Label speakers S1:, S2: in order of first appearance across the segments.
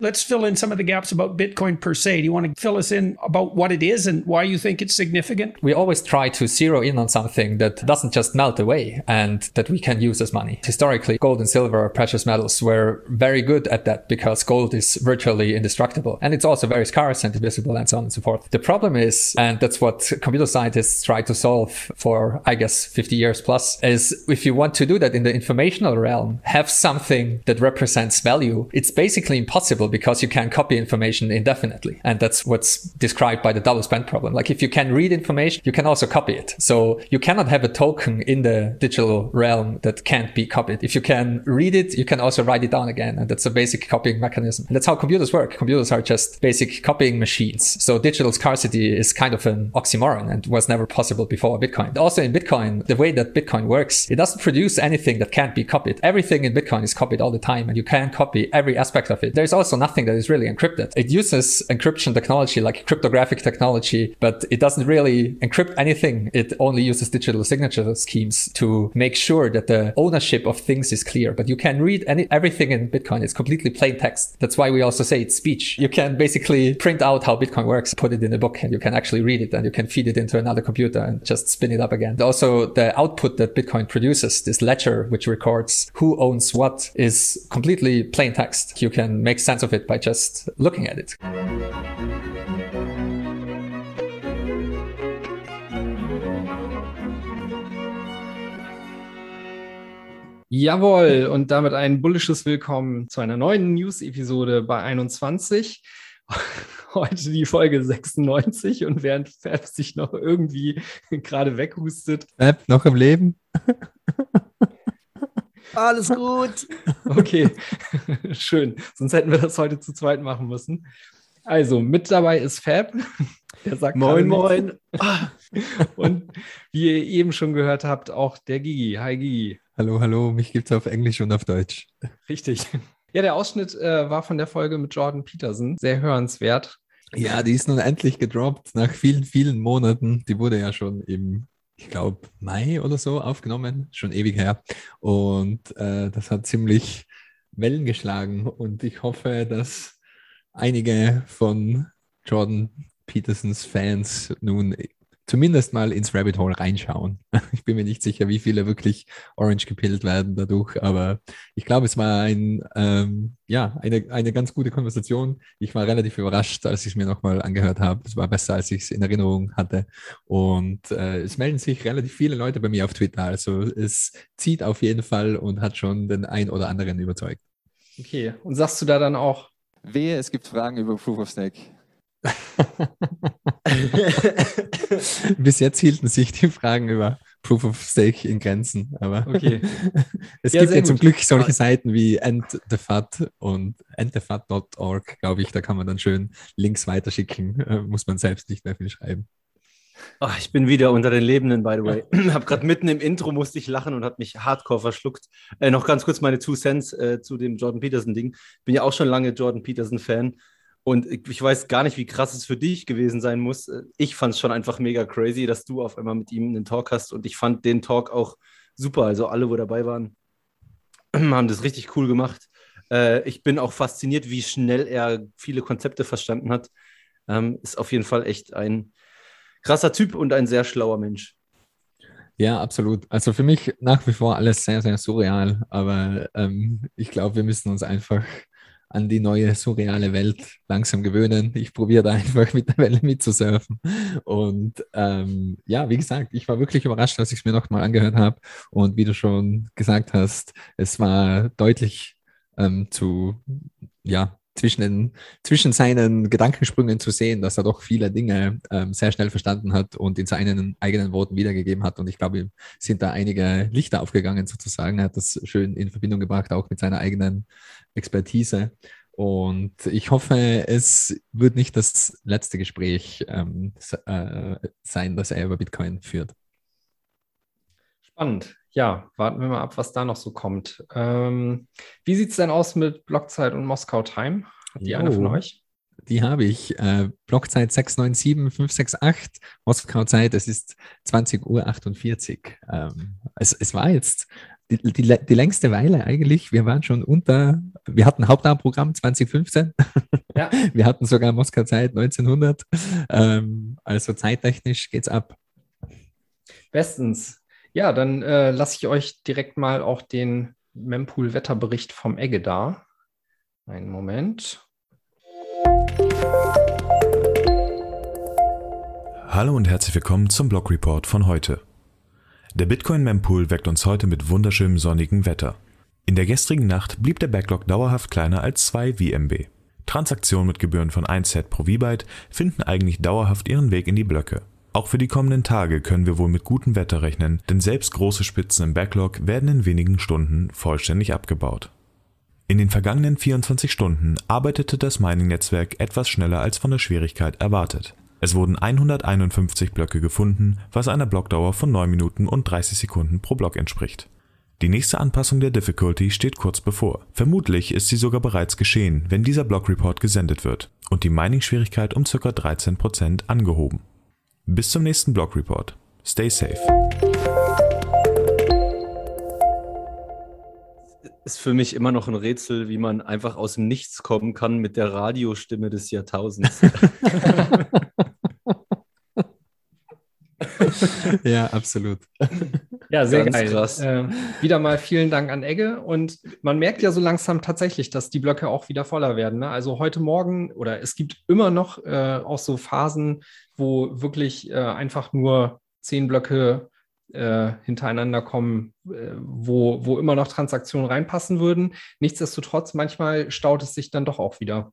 S1: let's fill in some of the gaps about Bitcoin per se. Do you want to fill us in about what it is and why you think it's significant?
S2: We always try to zero in on something that doesn't just melt away and that we can use as money. Historically, gold and silver, precious metals were very good at that because gold is virtually indestructible and it's also very scarce and divisible and so on and so forth. The problem is, and that's what computer scientists try to solve for, I guess, 50 years plus, is if you want to do that in the informational realm, have something that represents value, it's basically impossible because you can copy information indefinitely. And that's what's described by the double spend problem. Like if you can read information, you can also copy it. So you cannot have a token in the digital realm that can't be copied. If you can read it, you can also write it down again. And that's a basic copying mechanism. And that's how computers work. Computers are just basic copying machines. So digital scarcity is kind of an oxymoron and was never possible before Bitcoin. Also in Bitcoin, the way that Bitcoin works, it doesn't produce anything that can't be copied. Everything in Bitcoin is copied all the time and you can copy every aspect of it. There's also nothing that is really encrypted. It uses encryption technology like cryptographic technology, but it doesn't really encrypt anything. It only uses digital signature schemes to make sure that the ownership of things is clear. But you can read any everything in Bitcoin. It's completely plain text. That's why we also say it's speech. You can basically print out how Bitcoin works, put it in a book, and you can actually read it and you can feed it into another computer and just spin it up again. Also, the output that Bitcoin produces, this ledger which records who owns what, is completely plain text. You can make sense of it by just looking at it.
S3: Jawohl, und damit ein bullisches Willkommen zu einer neuen News-Episode bei 21. Heute die Folge 96 und während Fab sich noch irgendwie gerade weghustet.
S4: Fab noch im Leben?
S1: Alles gut.
S3: Okay, schön. Sonst hätten wir das heute zu zweit machen müssen. Also, mit dabei ist Fab.
S1: Der sagt moin, moin.
S3: Und wie ihr eben schon gehört habt, auch der Gigi. Hi, Gigi.
S4: Hallo, hallo. Mich gibt es auf Englisch und auf Deutsch.
S3: Richtig. Ja, der Ausschnitt äh, war von der Folge mit Jordan Peterson. Sehr hörenswert.
S4: Ja, die ist nun endlich gedroppt nach vielen, vielen Monaten. Die wurde ja schon im ich glaube, Mai oder so aufgenommen, schon ewig her. Und äh, das hat ziemlich Wellen geschlagen. Und ich hoffe, dass einige von Jordan Petersons Fans nun zumindest mal ins Rabbit Hole reinschauen. Ich bin mir nicht sicher, wie viele wirklich Orange gepillt werden dadurch, aber ich glaube, es war ein, ähm, ja, eine, eine ganz gute Konversation. Ich war relativ überrascht, als ich es mir nochmal angehört habe. Es war besser, als ich es in Erinnerung hatte. Und äh, es melden sich relativ viele Leute bei mir auf Twitter. Also es zieht auf jeden Fall und hat schon den ein oder anderen überzeugt.
S3: Okay, und sagst du da dann auch?
S4: Wehe, es gibt Fragen über Proof of Stake. Bis jetzt hielten sich die Fragen über Proof of Stake in Grenzen, aber okay. es ja, gibt ja zum Glück solche Seiten wie endthefat und endthefat.org, glaube ich, da kann man dann schön Links weiterschicken, äh, muss man selbst nicht mehr viel schreiben.
S5: Oh, ich bin wieder unter den Lebenden, by the way. habe gerade mitten im Intro musste ich lachen und habe mich hardcore verschluckt. Äh, noch ganz kurz meine Two Cents äh, zu dem Jordan Peterson-Ding. Bin ja auch schon lange Jordan Peterson-Fan und ich weiß gar nicht, wie krass es für dich gewesen sein muss. Ich fand es schon einfach mega crazy, dass du auf einmal mit ihm einen Talk hast. Und ich fand den Talk auch super. Also alle, wo dabei waren, haben das richtig cool gemacht. Äh, ich bin auch fasziniert, wie schnell er viele Konzepte verstanden hat. Ähm, ist auf jeden Fall echt ein krasser Typ und ein sehr schlauer Mensch.
S4: Ja, absolut. Also für mich nach wie vor alles sehr, sehr surreal. Aber ähm, ich glaube, wir müssen uns einfach an die neue surreale Welt langsam gewöhnen. Ich probiere da einfach mit der Welle mitzusurfen. Und ähm, ja, wie gesagt, ich war wirklich überrascht, als ich es mir nochmal angehört habe. Und wie du schon gesagt hast, es war deutlich ähm, zu, ja, zwischen, den, zwischen seinen Gedankensprüngen zu sehen, dass er doch viele Dinge ähm, sehr schnell verstanden hat und in seinen eigenen Worten wiedergegeben hat. Und ich glaube, ihm sind da einige Lichter aufgegangen sozusagen. Er hat das schön in Verbindung gebracht, auch mit seiner eigenen Expertise. Und ich hoffe, es wird nicht das letzte Gespräch ähm, äh, sein, das er über Bitcoin führt.
S3: Spannend. Ja, warten wir mal ab, was da noch so kommt. Ähm, wie sieht es denn aus mit Blockzeit und Moskau Time? Hat die jo, eine von euch?
S4: Die habe ich. Äh, Blockzeit 697568, Moskau Zeit, es ist 20.48 Uhr. Ähm, es, es war jetzt die, die, die, längste Weile eigentlich. Wir waren schon unter, wir hatten Hauptarmprogramm 2015. Ja. Wir hatten sogar Moskau Zeit 1900. Ähm, also zeittechnisch geht's ab.
S3: Bestens. Ja, dann äh, lasse ich euch direkt mal auch den Mempool-Wetterbericht vom Egge da. Einen Moment.
S6: Hallo und herzlich willkommen zum Blog Report von heute. Der Bitcoin Mempool weckt uns heute mit wunderschönem sonnigen Wetter. In der gestrigen Nacht blieb der Backlog dauerhaft kleiner als 2 VMB. Transaktionen mit Gebühren von 1 Set pro V-Byte finden eigentlich dauerhaft ihren Weg in die Blöcke. Auch für die kommenden Tage können wir wohl mit gutem Wetter rechnen, denn selbst große Spitzen im Backlog werden in wenigen Stunden vollständig abgebaut. In den vergangenen 24 Stunden arbeitete das Mining-Netzwerk etwas schneller als von der Schwierigkeit erwartet. Es wurden 151 Blöcke gefunden, was einer Blockdauer von 9 Minuten und 30 Sekunden pro Block entspricht. Die nächste Anpassung der Difficulty steht kurz bevor. Vermutlich ist sie sogar bereits geschehen, wenn dieser Blockreport gesendet wird und die Mining-Schwierigkeit um ca. 13% angehoben. Bis zum nächsten Blockreport. Stay safe.
S5: Ist für mich immer noch ein Rätsel, wie man einfach aus dem Nichts kommen kann mit der Radiostimme des Jahrtausends.
S4: ja, absolut.
S3: Ja, sehr Ganz geil. Krass. Äh, wieder mal vielen Dank an Egge. Und man merkt ja so langsam tatsächlich, dass die Blöcke auch wieder voller werden. Ne? Also heute Morgen oder es gibt immer noch äh, auch so Phasen, wo wirklich äh, einfach nur zehn Blöcke äh, hintereinander kommen, äh, wo, wo immer noch Transaktionen reinpassen würden. Nichtsdestotrotz, manchmal staut es sich dann doch auch wieder.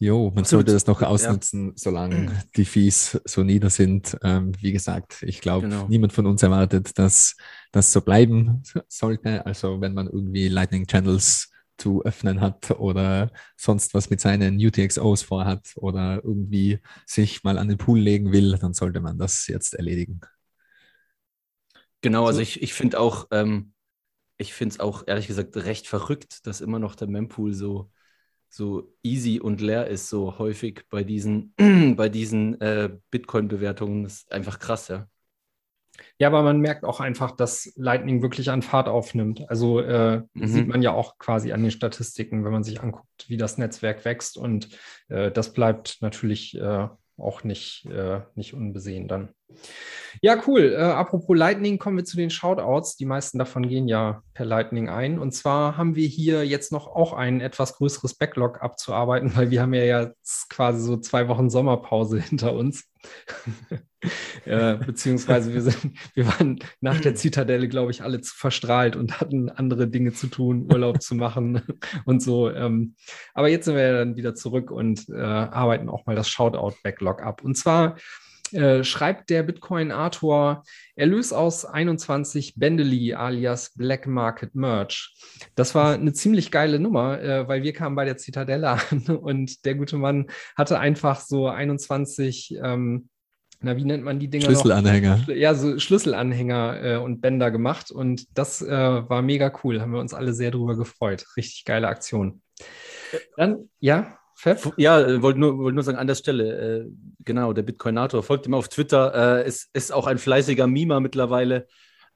S4: Jo, man sollte das noch ausnutzen, ja. solange die Fees so nieder sind. Ähm, wie gesagt, ich glaube, genau. niemand von uns erwartet, dass das so bleiben sollte. Also wenn man irgendwie Lightning Channels zu öffnen hat oder sonst was mit seinen UTXOs vorhat oder irgendwie sich mal an den Pool legen will, dann sollte man das jetzt erledigen.
S5: Genau, also ich, ich finde auch, ähm, ich finde es auch ehrlich gesagt recht verrückt, dass immer noch der Mempool so so easy und leer ist, so häufig bei diesen, bei diesen äh, Bitcoin-Bewertungen. Das ist einfach krass, ja.
S3: Ja, aber man merkt auch einfach, dass Lightning wirklich an Fahrt aufnimmt. Also äh, mhm. sieht man ja auch quasi an den Statistiken, wenn man sich anguckt, wie das Netzwerk wächst. Und äh, das bleibt natürlich äh, auch nicht, äh, nicht unbesehen dann. Ja, cool. Äh, apropos Lightning, kommen wir zu den Shoutouts. Die meisten davon gehen ja per Lightning ein. Und zwar haben wir hier jetzt noch auch ein etwas größeres Backlog abzuarbeiten, weil wir haben ja jetzt quasi so zwei Wochen Sommerpause hinter uns. äh, beziehungsweise wir, sind, wir waren nach der Zitadelle, glaube ich, alle zu verstrahlt und hatten andere Dinge zu tun, Urlaub zu machen und so. Ähm, aber jetzt sind wir dann wieder zurück und äh, arbeiten auch mal das Shoutout-Backlog ab. Und zwar äh, schreibt der Bitcoin-Arthur Erlös aus 21 Bendely alias Black Market Merch. Das war eine ziemlich geile Nummer, äh, weil wir kamen bei der Zitadelle an und der gute Mann hatte einfach so 21 ähm, na, wie nennt man die Dinger?
S4: Schlüsselanhänger.
S3: Noch? Ja, so Schlüsselanhänger äh, und Bänder gemacht. Und das äh, war mega cool. Haben wir uns alle sehr drüber gefreut. Richtig geile Aktion. Dann, ja.
S5: Pfeff? Ja, äh, wollte nur, wollt nur sagen, an der Stelle, äh, genau, der Bitcoinator, folgt ihm auf Twitter, äh, ist, ist auch ein fleißiger Mima mittlerweile.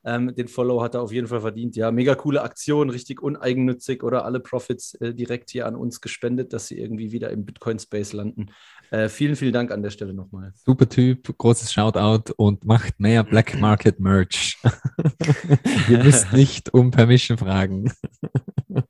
S5: Ähm, den Follow hat er auf jeden Fall verdient. Ja, mega coole Aktion, richtig uneigennützig oder alle Profits äh, direkt hier an uns gespendet, dass sie irgendwie wieder im Bitcoin-Space landen. Äh, vielen, vielen Dank an der Stelle nochmal.
S4: Super Typ, großes Shoutout und macht mehr Black Market Merch. Ihr müsst nicht um Permission fragen.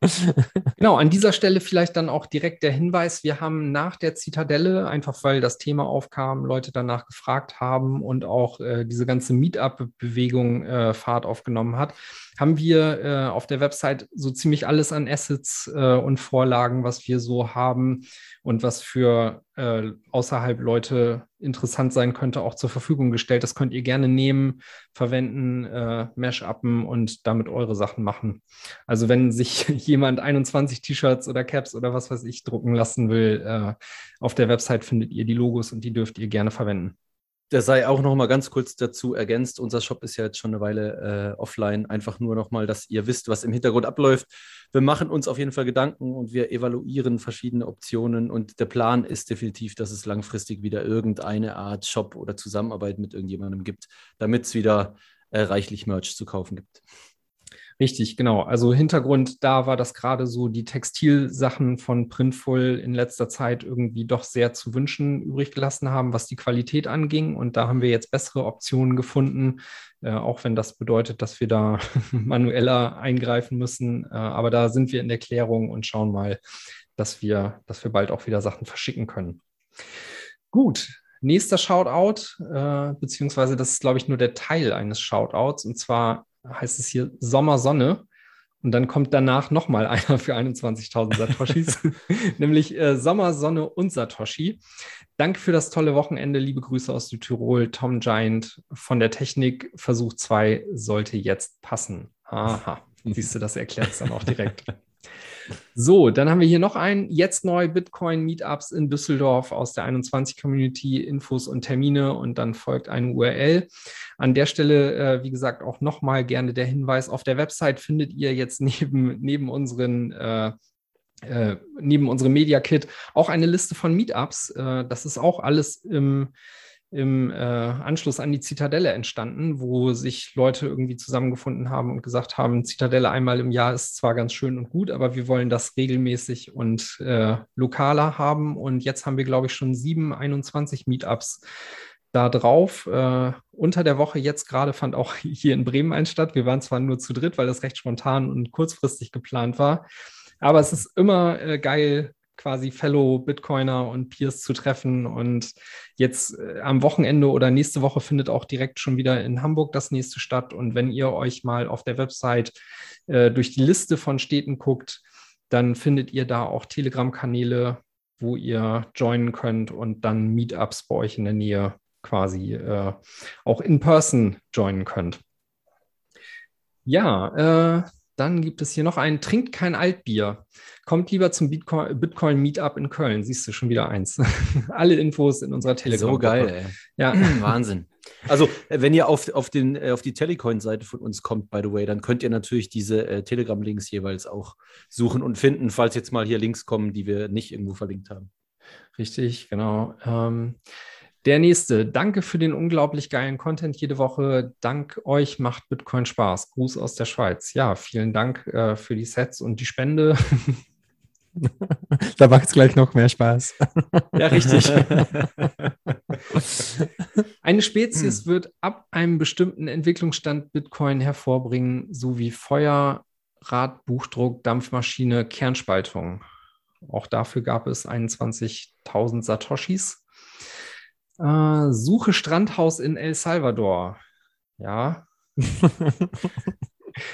S3: genau, an dieser Stelle vielleicht dann auch direkt der Hinweis, wir haben nach der Zitadelle, einfach weil das Thema aufkam, Leute danach gefragt haben und auch äh, diese ganze Meetup-Bewegung äh, Fahrt aufgenommen hat, haben wir äh, auf der Website so ziemlich alles an Assets äh, und Vorlagen, was wir so haben und was für äh, außerhalb Leute interessant sein könnte, auch zur Verfügung gestellt. Das könnt ihr gerne nehmen, verwenden, äh, Mash-uppen und damit eure Sachen machen. Also wenn sich jemand 21 T-Shirts oder Caps oder was weiß ich drucken lassen will, äh, auf der Website findet ihr die Logos und die dürft ihr gerne verwenden.
S5: Der sei auch noch mal ganz kurz dazu ergänzt. Unser Shop ist ja jetzt schon eine Weile äh, offline. Einfach nur noch mal, dass ihr wisst, was im Hintergrund abläuft. Wir machen uns auf jeden Fall Gedanken und wir evaluieren verschiedene Optionen. Und der Plan ist definitiv, dass es langfristig wieder irgendeine Art Shop oder Zusammenarbeit mit irgendjemandem gibt, damit es wieder äh, reichlich Merch zu kaufen gibt.
S3: Richtig, genau. Also Hintergrund da war, dass gerade so die Textilsachen von Printful in letzter Zeit irgendwie doch sehr zu wünschen übrig gelassen haben, was die Qualität anging. Und da haben wir jetzt bessere Optionen gefunden, äh, auch wenn das bedeutet, dass wir da manueller eingreifen müssen. Äh, aber da sind wir in der Klärung und schauen mal, dass wir, dass wir bald auch wieder Sachen verschicken können. Gut, nächster Shoutout, äh, beziehungsweise das ist, glaube ich, nur der Teil eines Shoutouts. Und zwar heißt es hier Sommersonne. Und dann kommt danach nochmal einer für 21.000 Satoshis, nämlich äh, Sommer, Sonne und Satoshi. Danke für das tolle Wochenende. Liebe Grüße aus Südtirol. Tom Giant von der Technik. Versuch 2 sollte jetzt passen. Aha, siehst du, das erklärt es dann auch direkt. So, dann haben wir hier noch ein jetzt neu Bitcoin Meetups in Düsseldorf aus der 21 Community, Infos und Termine und dann folgt eine URL. An der Stelle, äh, wie gesagt, auch nochmal gerne der Hinweis, auf der Website findet ihr jetzt neben, neben unseren äh, äh, neben unserem Media Kit auch eine Liste von Meetups. Äh, das ist auch alles im im äh, Anschluss an die Zitadelle entstanden, wo sich Leute irgendwie zusammengefunden haben und gesagt haben, Zitadelle einmal im Jahr ist zwar ganz schön und gut, aber wir wollen das regelmäßig und äh, lokaler haben. Und jetzt haben wir, glaube ich, schon sieben, 21 Meetups da drauf. Äh, unter der Woche jetzt gerade fand auch hier in Bremen ein statt. Wir waren zwar nur zu dritt, weil das recht spontan und kurzfristig geplant war. Aber es ist immer äh, geil, quasi Fellow Bitcoiner und Peers zu treffen. Und jetzt äh, am Wochenende oder nächste Woche findet auch direkt schon wieder in Hamburg das nächste statt. Und wenn ihr euch mal auf der Website äh, durch die Liste von Städten guckt, dann findet ihr da auch Telegram-Kanäle, wo ihr joinen könnt und dann Meetups bei euch in der Nähe quasi äh, auch in person joinen könnt. Ja, äh, dann gibt es hier noch einen, trinkt kein Altbier. Kommt lieber zum Bitcoin, Meetup in Köln. Siehst du schon wieder eins. Alle Infos in unserer Telegram.
S5: So geil, ey. Ja. Wahnsinn. Also, äh, wenn ihr auf, auf, den, äh, auf die Telecoin-Seite von uns kommt, by the way, dann könnt ihr natürlich diese äh, Telegram-Links jeweils auch suchen und finden, falls jetzt mal hier Links kommen, die wir nicht irgendwo verlinkt haben.
S3: Richtig, genau. Ähm, der nächste. Danke für den unglaublich geilen Content jede Woche. Dank euch macht Bitcoin Spaß. Gruß aus der Schweiz. Ja, vielen Dank äh, für die Sets und die Spende.
S4: da macht es gleich noch mehr Spaß.
S3: ja, richtig. Eine Spezies wird ab einem bestimmten Entwicklungsstand Bitcoin hervorbringen, sowie Feuer, Rad, Buchdruck, Dampfmaschine, Kernspaltung. Auch dafür gab es 21.000 Satoshis. Äh, suche Strandhaus in El Salvador. Ja.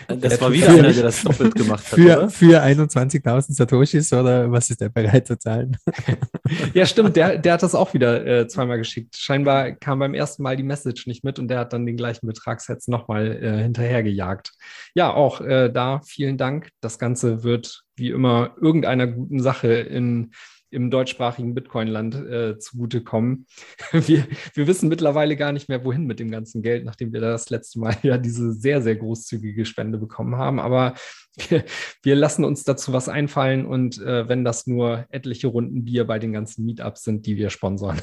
S5: Das war wieder einer, der das doppelt gemacht hat.
S4: Für, für 21.000 Satoshis oder was ist der bereit zu zahlen?
S3: ja, stimmt. Der, der hat das auch wieder äh, zweimal geschickt. Scheinbar kam beim ersten Mal die Message nicht mit und der hat dann den gleichen Betragssatz nochmal äh, hinterhergejagt. Ja, auch äh, da vielen Dank. Das Ganze wird wie immer irgendeiner guten Sache in im deutschsprachigen Bitcoin-Land äh, zugutekommen. Wir, wir wissen mittlerweile gar nicht mehr, wohin mit dem ganzen Geld, nachdem wir das letzte Mal ja diese sehr, sehr großzügige Spende bekommen haben. Aber wir, wir lassen uns dazu was einfallen und äh, wenn das nur etliche Runden Bier bei den ganzen Meetups sind, die wir sponsern.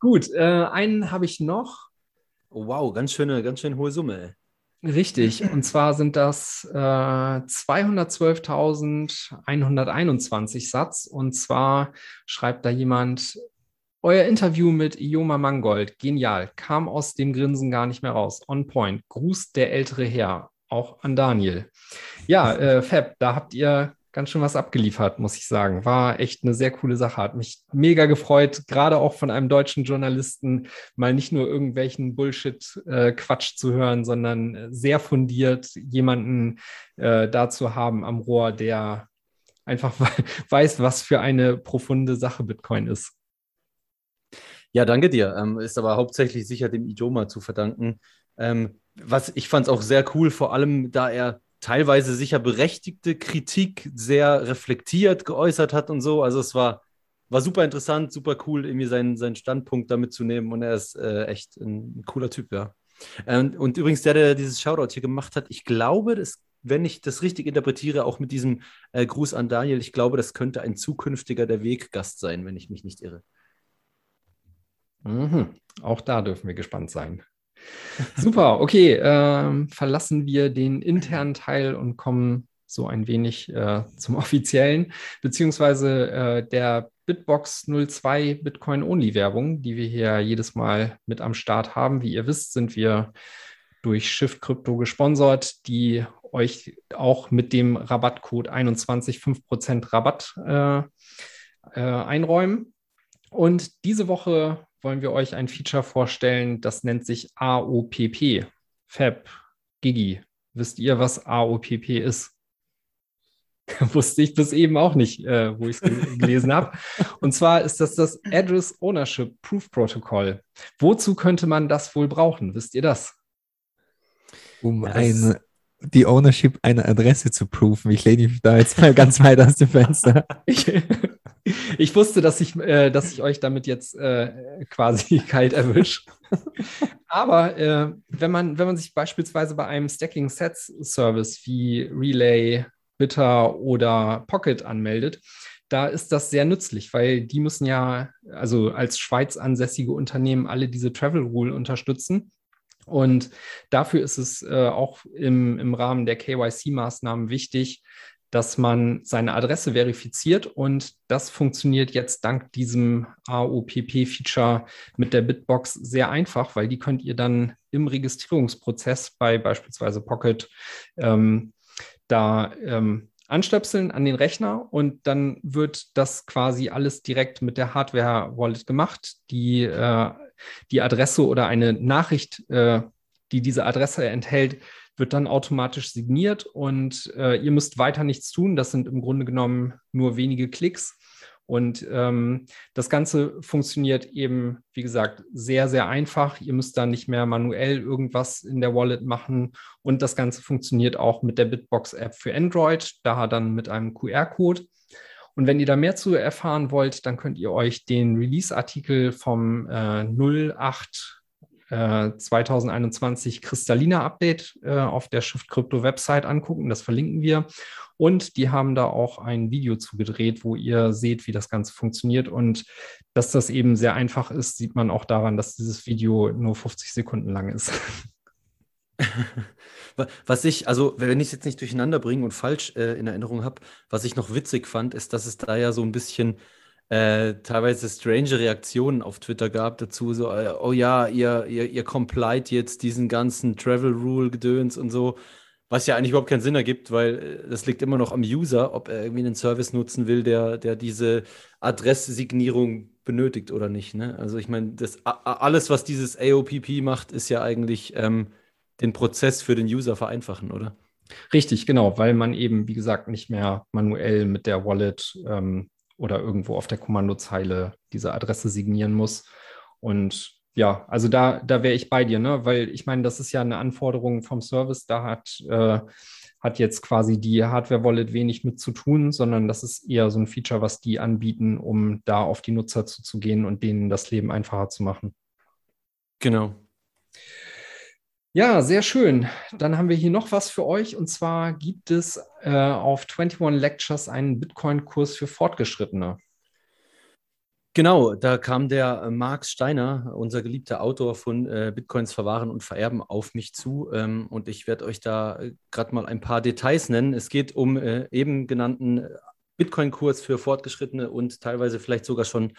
S3: Gut, äh, einen habe ich noch.
S5: Oh, wow, ganz schöne, ganz schön hohe Summe.
S3: Richtig, und zwar sind das äh, 212.121 Satz. Und zwar schreibt da jemand, euer Interview mit Ioma Mangold, genial, kam aus dem Grinsen gar nicht mehr raus. On point, Gruß der ältere Herr, auch an Daniel. Ja, äh, Fab, da habt ihr ganz schön was abgeliefert, muss ich sagen. War echt eine sehr coole Sache. Hat mich mega gefreut, gerade auch von einem deutschen Journalisten mal nicht nur irgendwelchen Bullshit-Quatsch äh, zu hören, sondern äh, sehr fundiert jemanden äh, da zu haben am Rohr, der einfach weiß, was für eine profunde Sache Bitcoin ist.
S5: Ja, danke dir. Ähm, ist aber hauptsächlich sicher dem Idioma zu verdanken. Ähm, was ich fand es auch sehr cool, vor allem da er teilweise sicher berechtigte Kritik sehr reflektiert geäußert hat und so. Also es war, war super interessant, super cool, irgendwie seinen, seinen Standpunkt damit zu nehmen und er ist äh, echt ein, cooler Typ, ja. Und, und übrigens, der, der dieses Shoutout hier gemacht hat, ich glaube, das, wenn ich das richtig interpretiere, auch mit diesem äh, Gruß an Daniel, ich glaube, das könnte ein zukünftiger der Weggast sein, wenn ich mich nicht irre.
S3: Mhm. Auch da dürfen wir gespannt sein. Super, okay. Ähm, verlassen wir den internen Teil und kommen so ein wenig äh, zum offiziellen, beziehungsweise äh, der Bitbox 02 Bitcoin-Only-Werbung, die wir hier jedes Mal mit am Start haben. Wie ihr wisst, sind wir durch Shift Crypto gesponsert, die euch auch mit dem Rabattcode 21 5% Rabatt äh, äh, einräumen. Und diese Woche wollen wir euch ein Feature vorstellen, das nennt sich AOPP. Fab, Gigi, wisst ihr, was AOPP ist? Wusste ich bis eben auch nicht, äh, wo ich es gelesen habe. Und zwar ist das das Address Ownership Proof Protocol. Wozu könnte man das wohl brauchen? Wisst ihr das?
S4: Um ja, ein, die Ownership einer Adresse zu proven. Ich lehne mich da jetzt mal ganz weit aus dem Fenster.
S3: Ich, wusste, dass ich, äh, dass ich euch damit jetzt äh, quasi kalt erwische. Aber äh, wenn, man, wenn man sich beispielsweise bei einem Stacking Sets Service wie Relay, Bitter oder Pocket anmeldet, da ist das sehr nützlich, weil die müssen ja, also als Schweiz ansässige Unternehmen, alle diese Travel Rule unterstützen. Und dafür ist es äh, auch im, im Rahmen der KYC-Maßnahmen wichtig, dass man seine Adresse verifiziert und das funktioniert jetzt dank diesem AOPP-Feature mit der Bitbox sehr einfach, weil die könnt ihr dann im Registrierungsprozess bei beispielsweise Pocket ähm, da ähm, anstöpseln an den Rechner und dann wird das quasi alles direkt mit der Hardware-Wallet gemacht. Die, äh, die Adresse oder eine Nachricht, äh, die diese Adresse enthält, wird dann automatisch signiert und äh, ihr müsst weiter nichts tun. Das sind im Grunde genommen nur wenige Klicks. Und ähm, das Ganze funktioniert eben, wie gesagt, sehr, sehr einfach. Ihr müsst da nicht mehr manuell irgendwas in der Wallet machen. Und das Ganze funktioniert auch mit der Bitbox-App für Android, da dann mit einem QR-Code. Und wenn ihr da mehr zu erfahren wollt, dann könnt ihr euch den Release-Artikel vom äh, 08 2021 Kristallina Update äh, auf der Shift Crypto Website angucken. Das verlinken wir. Und die haben da auch ein Video zugedreht, wo ihr seht, wie das Ganze funktioniert. Und dass das eben sehr einfach ist, sieht man auch daran, dass dieses Video nur 50 Sekunden lang ist.
S5: Was ich, also wenn ich es jetzt nicht durcheinander bringe und falsch äh, in Erinnerung habe, was ich noch witzig fand, ist, dass es da ja so ein bisschen äh, teilweise strange Reaktionen auf Twitter gab dazu, so, äh, oh ja, ihr, ihr, ihr complied jetzt diesen ganzen Travel Rule Gedöns und so. Was ja eigentlich überhaupt keinen Sinn ergibt, weil äh, das liegt immer noch am User, ob er irgendwie einen Service nutzen will, der, der diese Adresssignierung benötigt oder nicht. Ne? Also ich meine, alles, was dieses AOPP macht, ist ja eigentlich ähm, den Prozess für den User vereinfachen, oder?
S3: Richtig, genau, weil man eben, wie gesagt, nicht mehr manuell mit der Wallet ähm, oder irgendwo auf der Kommandozeile diese Adresse signieren muss. Und ja, also da, da wäre ich bei dir, ne? Weil ich meine, das ist ja eine Anforderung vom Service, da hat, äh, hat jetzt quasi die Hardware-Wallet wenig mit zu tun, sondern das ist eher so ein Feature, was die anbieten, um da auf die Nutzer zuzugehen und denen das Leben einfacher zu machen.
S5: Genau.
S3: Ja, sehr schön. Dann haben wir hier noch was für euch. Und zwar gibt es äh, auf 21 Lectures einen Bitcoin-Kurs für Fortgeschrittene.
S5: Genau, da kam der äh, Marx Steiner, unser geliebter Autor von äh, Bitcoins verwahren und vererben, auf mich zu. Ähm, und ich werde euch da äh, gerade mal ein paar Details nennen. Es geht um äh, eben genannten äh, Bitcoin-Kurs für Fortgeschrittene und teilweise vielleicht sogar schon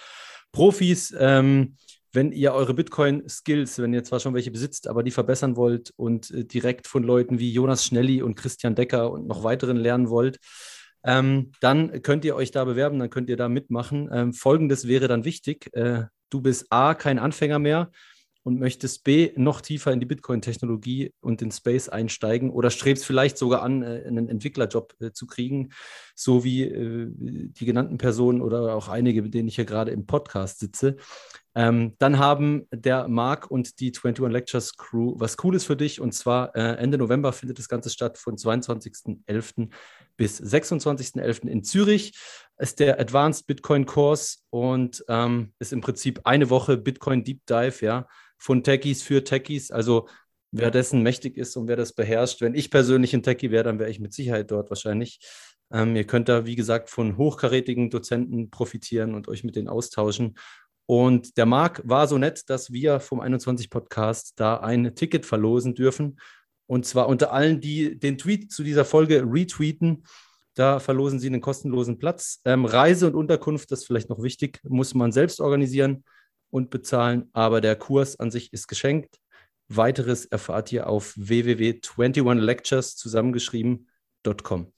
S5: Profis. Ähm, wenn ihr eure Bitcoin-Skills, wenn ihr zwar schon welche besitzt, aber die verbessern wollt und äh, direkt von Leuten wie Jonas Schnelli und Christian Decker und noch weiteren lernen wollt, ähm, dann könnt ihr euch da bewerben, dann könnt ihr da mitmachen. Ähm, Folgendes wäre dann wichtig. Äh, du bist A, kein Anfänger mehr und möchtest B, noch tiefer in die Bitcoin-Technologie und den Space einsteigen oder strebst vielleicht sogar an, äh, einen Entwicklerjob äh, zu kriegen, so wie äh, die genannten Personen oder auch einige, mit denen ich hier gerade im Podcast sitze. Ähm, dann haben der Marc und die 21 Lectures Crew was Cooles für dich. Und zwar Ende November findet das Ganze statt, von 22.11. bis 26.11. in Zürich. Ist der Advanced Bitcoin Course und ähm, ist im Prinzip eine Woche Bitcoin Deep Dive, ja, von Techies für Techies. Also wer dessen mächtig ist und wer das beherrscht. Wenn ich persönlich ein Techie wäre, dann wäre ich mit Sicherheit dort wahrscheinlich. Ähm, ihr könnt da, wie gesagt, von hochkarätigen Dozenten profitieren und euch mit denen austauschen. Und der Marc war so nett, dass wir vom 21 Podcast da ein Ticket verlosen dürfen. Und zwar unter allen, die den Tweet zu dieser Folge retweeten. Da verlosen sie einen kostenlosen Platz. Ähm, Reise und Unterkunft, das ist vielleicht noch wichtig, muss man selbst organisieren und bezahlen. Aber der Kurs an sich ist geschenkt. Weiteres erfahrt ihr auf www.21lectures zusammengeschrieben.com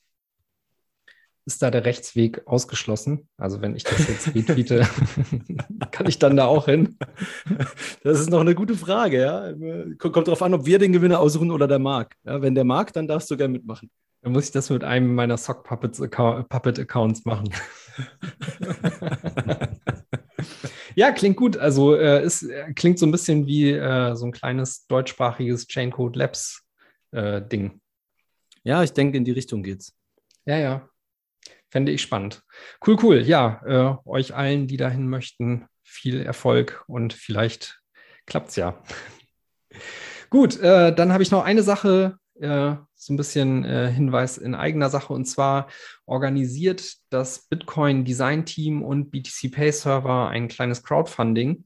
S3: ist da der Rechtsweg ausgeschlossen? Also wenn ich das jetzt retweete, kann ich dann da auch hin?
S5: Das ist noch eine gute Frage, ja. Kommt darauf an, ob wir den Gewinner aussuchen oder der Marc. Ja, wenn der Marc, dann darfst du gerne mitmachen.
S3: Dann muss ich das mit einem meiner Sock Puppet-Accounts machen. ja, klingt gut. Also äh, es äh, klingt so ein bisschen wie äh, so ein kleines deutschsprachiges Chaincode Labs äh, Ding.
S5: Ja, ich denke, in die Richtung geht's.
S3: Ja, ja. Fände ich spannend. Cool, cool. Ja, äh, euch allen, die dahin möchten, viel Erfolg und vielleicht klappt es ja. Gut, äh, dann habe ich noch eine Sache, so ein bisschen äh, Hinweis in eigener Sache und zwar organisiert das Bitcoin Design Team und BTC Pay Server ein kleines Crowdfunding.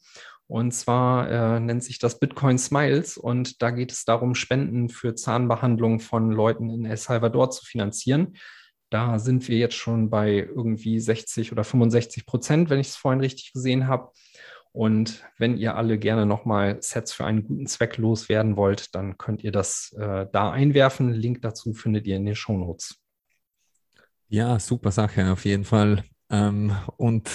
S3: Und zwar äh, nennt sich das Bitcoin Smiles und da geht es darum, Spenden für Zahnbehandlung von Leuten in El Salvador zu finanzieren. Da sind wir jetzt schon bei irgendwie 60 oder 65 Prozent, wenn ich es vorhin richtig gesehen habe. Und wenn ihr alle gerne nochmal Sets für einen guten Zweck loswerden wollt, dann könnt ihr das äh, da einwerfen. Link dazu findet ihr in den Show Notes.
S4: Ja, super Sache auf jeden Fall. Ähm, und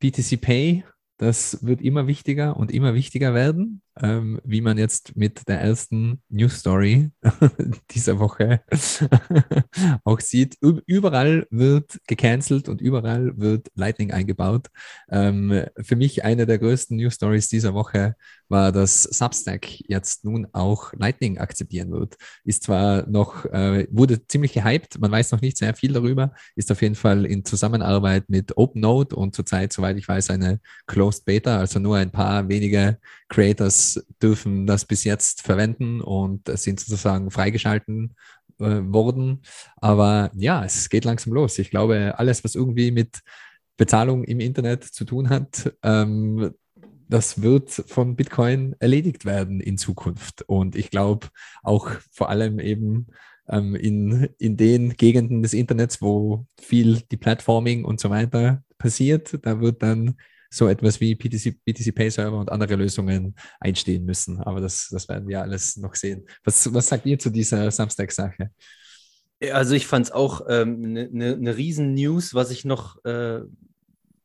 S4: BTC Pay, das wird immer wichtiger und immer wichtiger werden ähm, wie man jetzt mit der ersten News Story dieser Woche auch sieht. Überall wird gecancelt und überall wird Lightning eingebaut. Ähm, für mich eine der größten News Stories dieser Woche war, dass Substack jetzt nun auch Lightning akzeptieren wird. Ist zwar noch, äh, wurde ziemlich gehypt, man weiß noch nicht sehr viel darüber, ist auf jeden Fall in Zusammenarbeit mit OpenNode und zurzeit, soweit ich weiß, eine Closed Beta, also nur ein paar wenige Creators dürfen das bis jetzt verwenden und sind sozusagen freigeschalten äh, worden. Aber ja, es geht langsam los. Ich glaube, alles, was irgendwie mit Bezahlung im Internet zu tun hat, ähm, das wird von Bitcoin erledigt werden in Zukunft. Und ich glaube auch vor allem eben ähm, in, in den Gegenden des Internets, wo viel Deplatforming und so weiter passiert, da wird dann so etwas wie BTC, BTC Pay Server und andere Lösungen einstehen müssen. Aber das, das werden wir alles noch sehen. Was, was sagt ihr zu dieser Samstag-Sache?
S5: Also ich fand es auch eine ähm, ne, ne, ne Riesen-News, was ich noch, äh,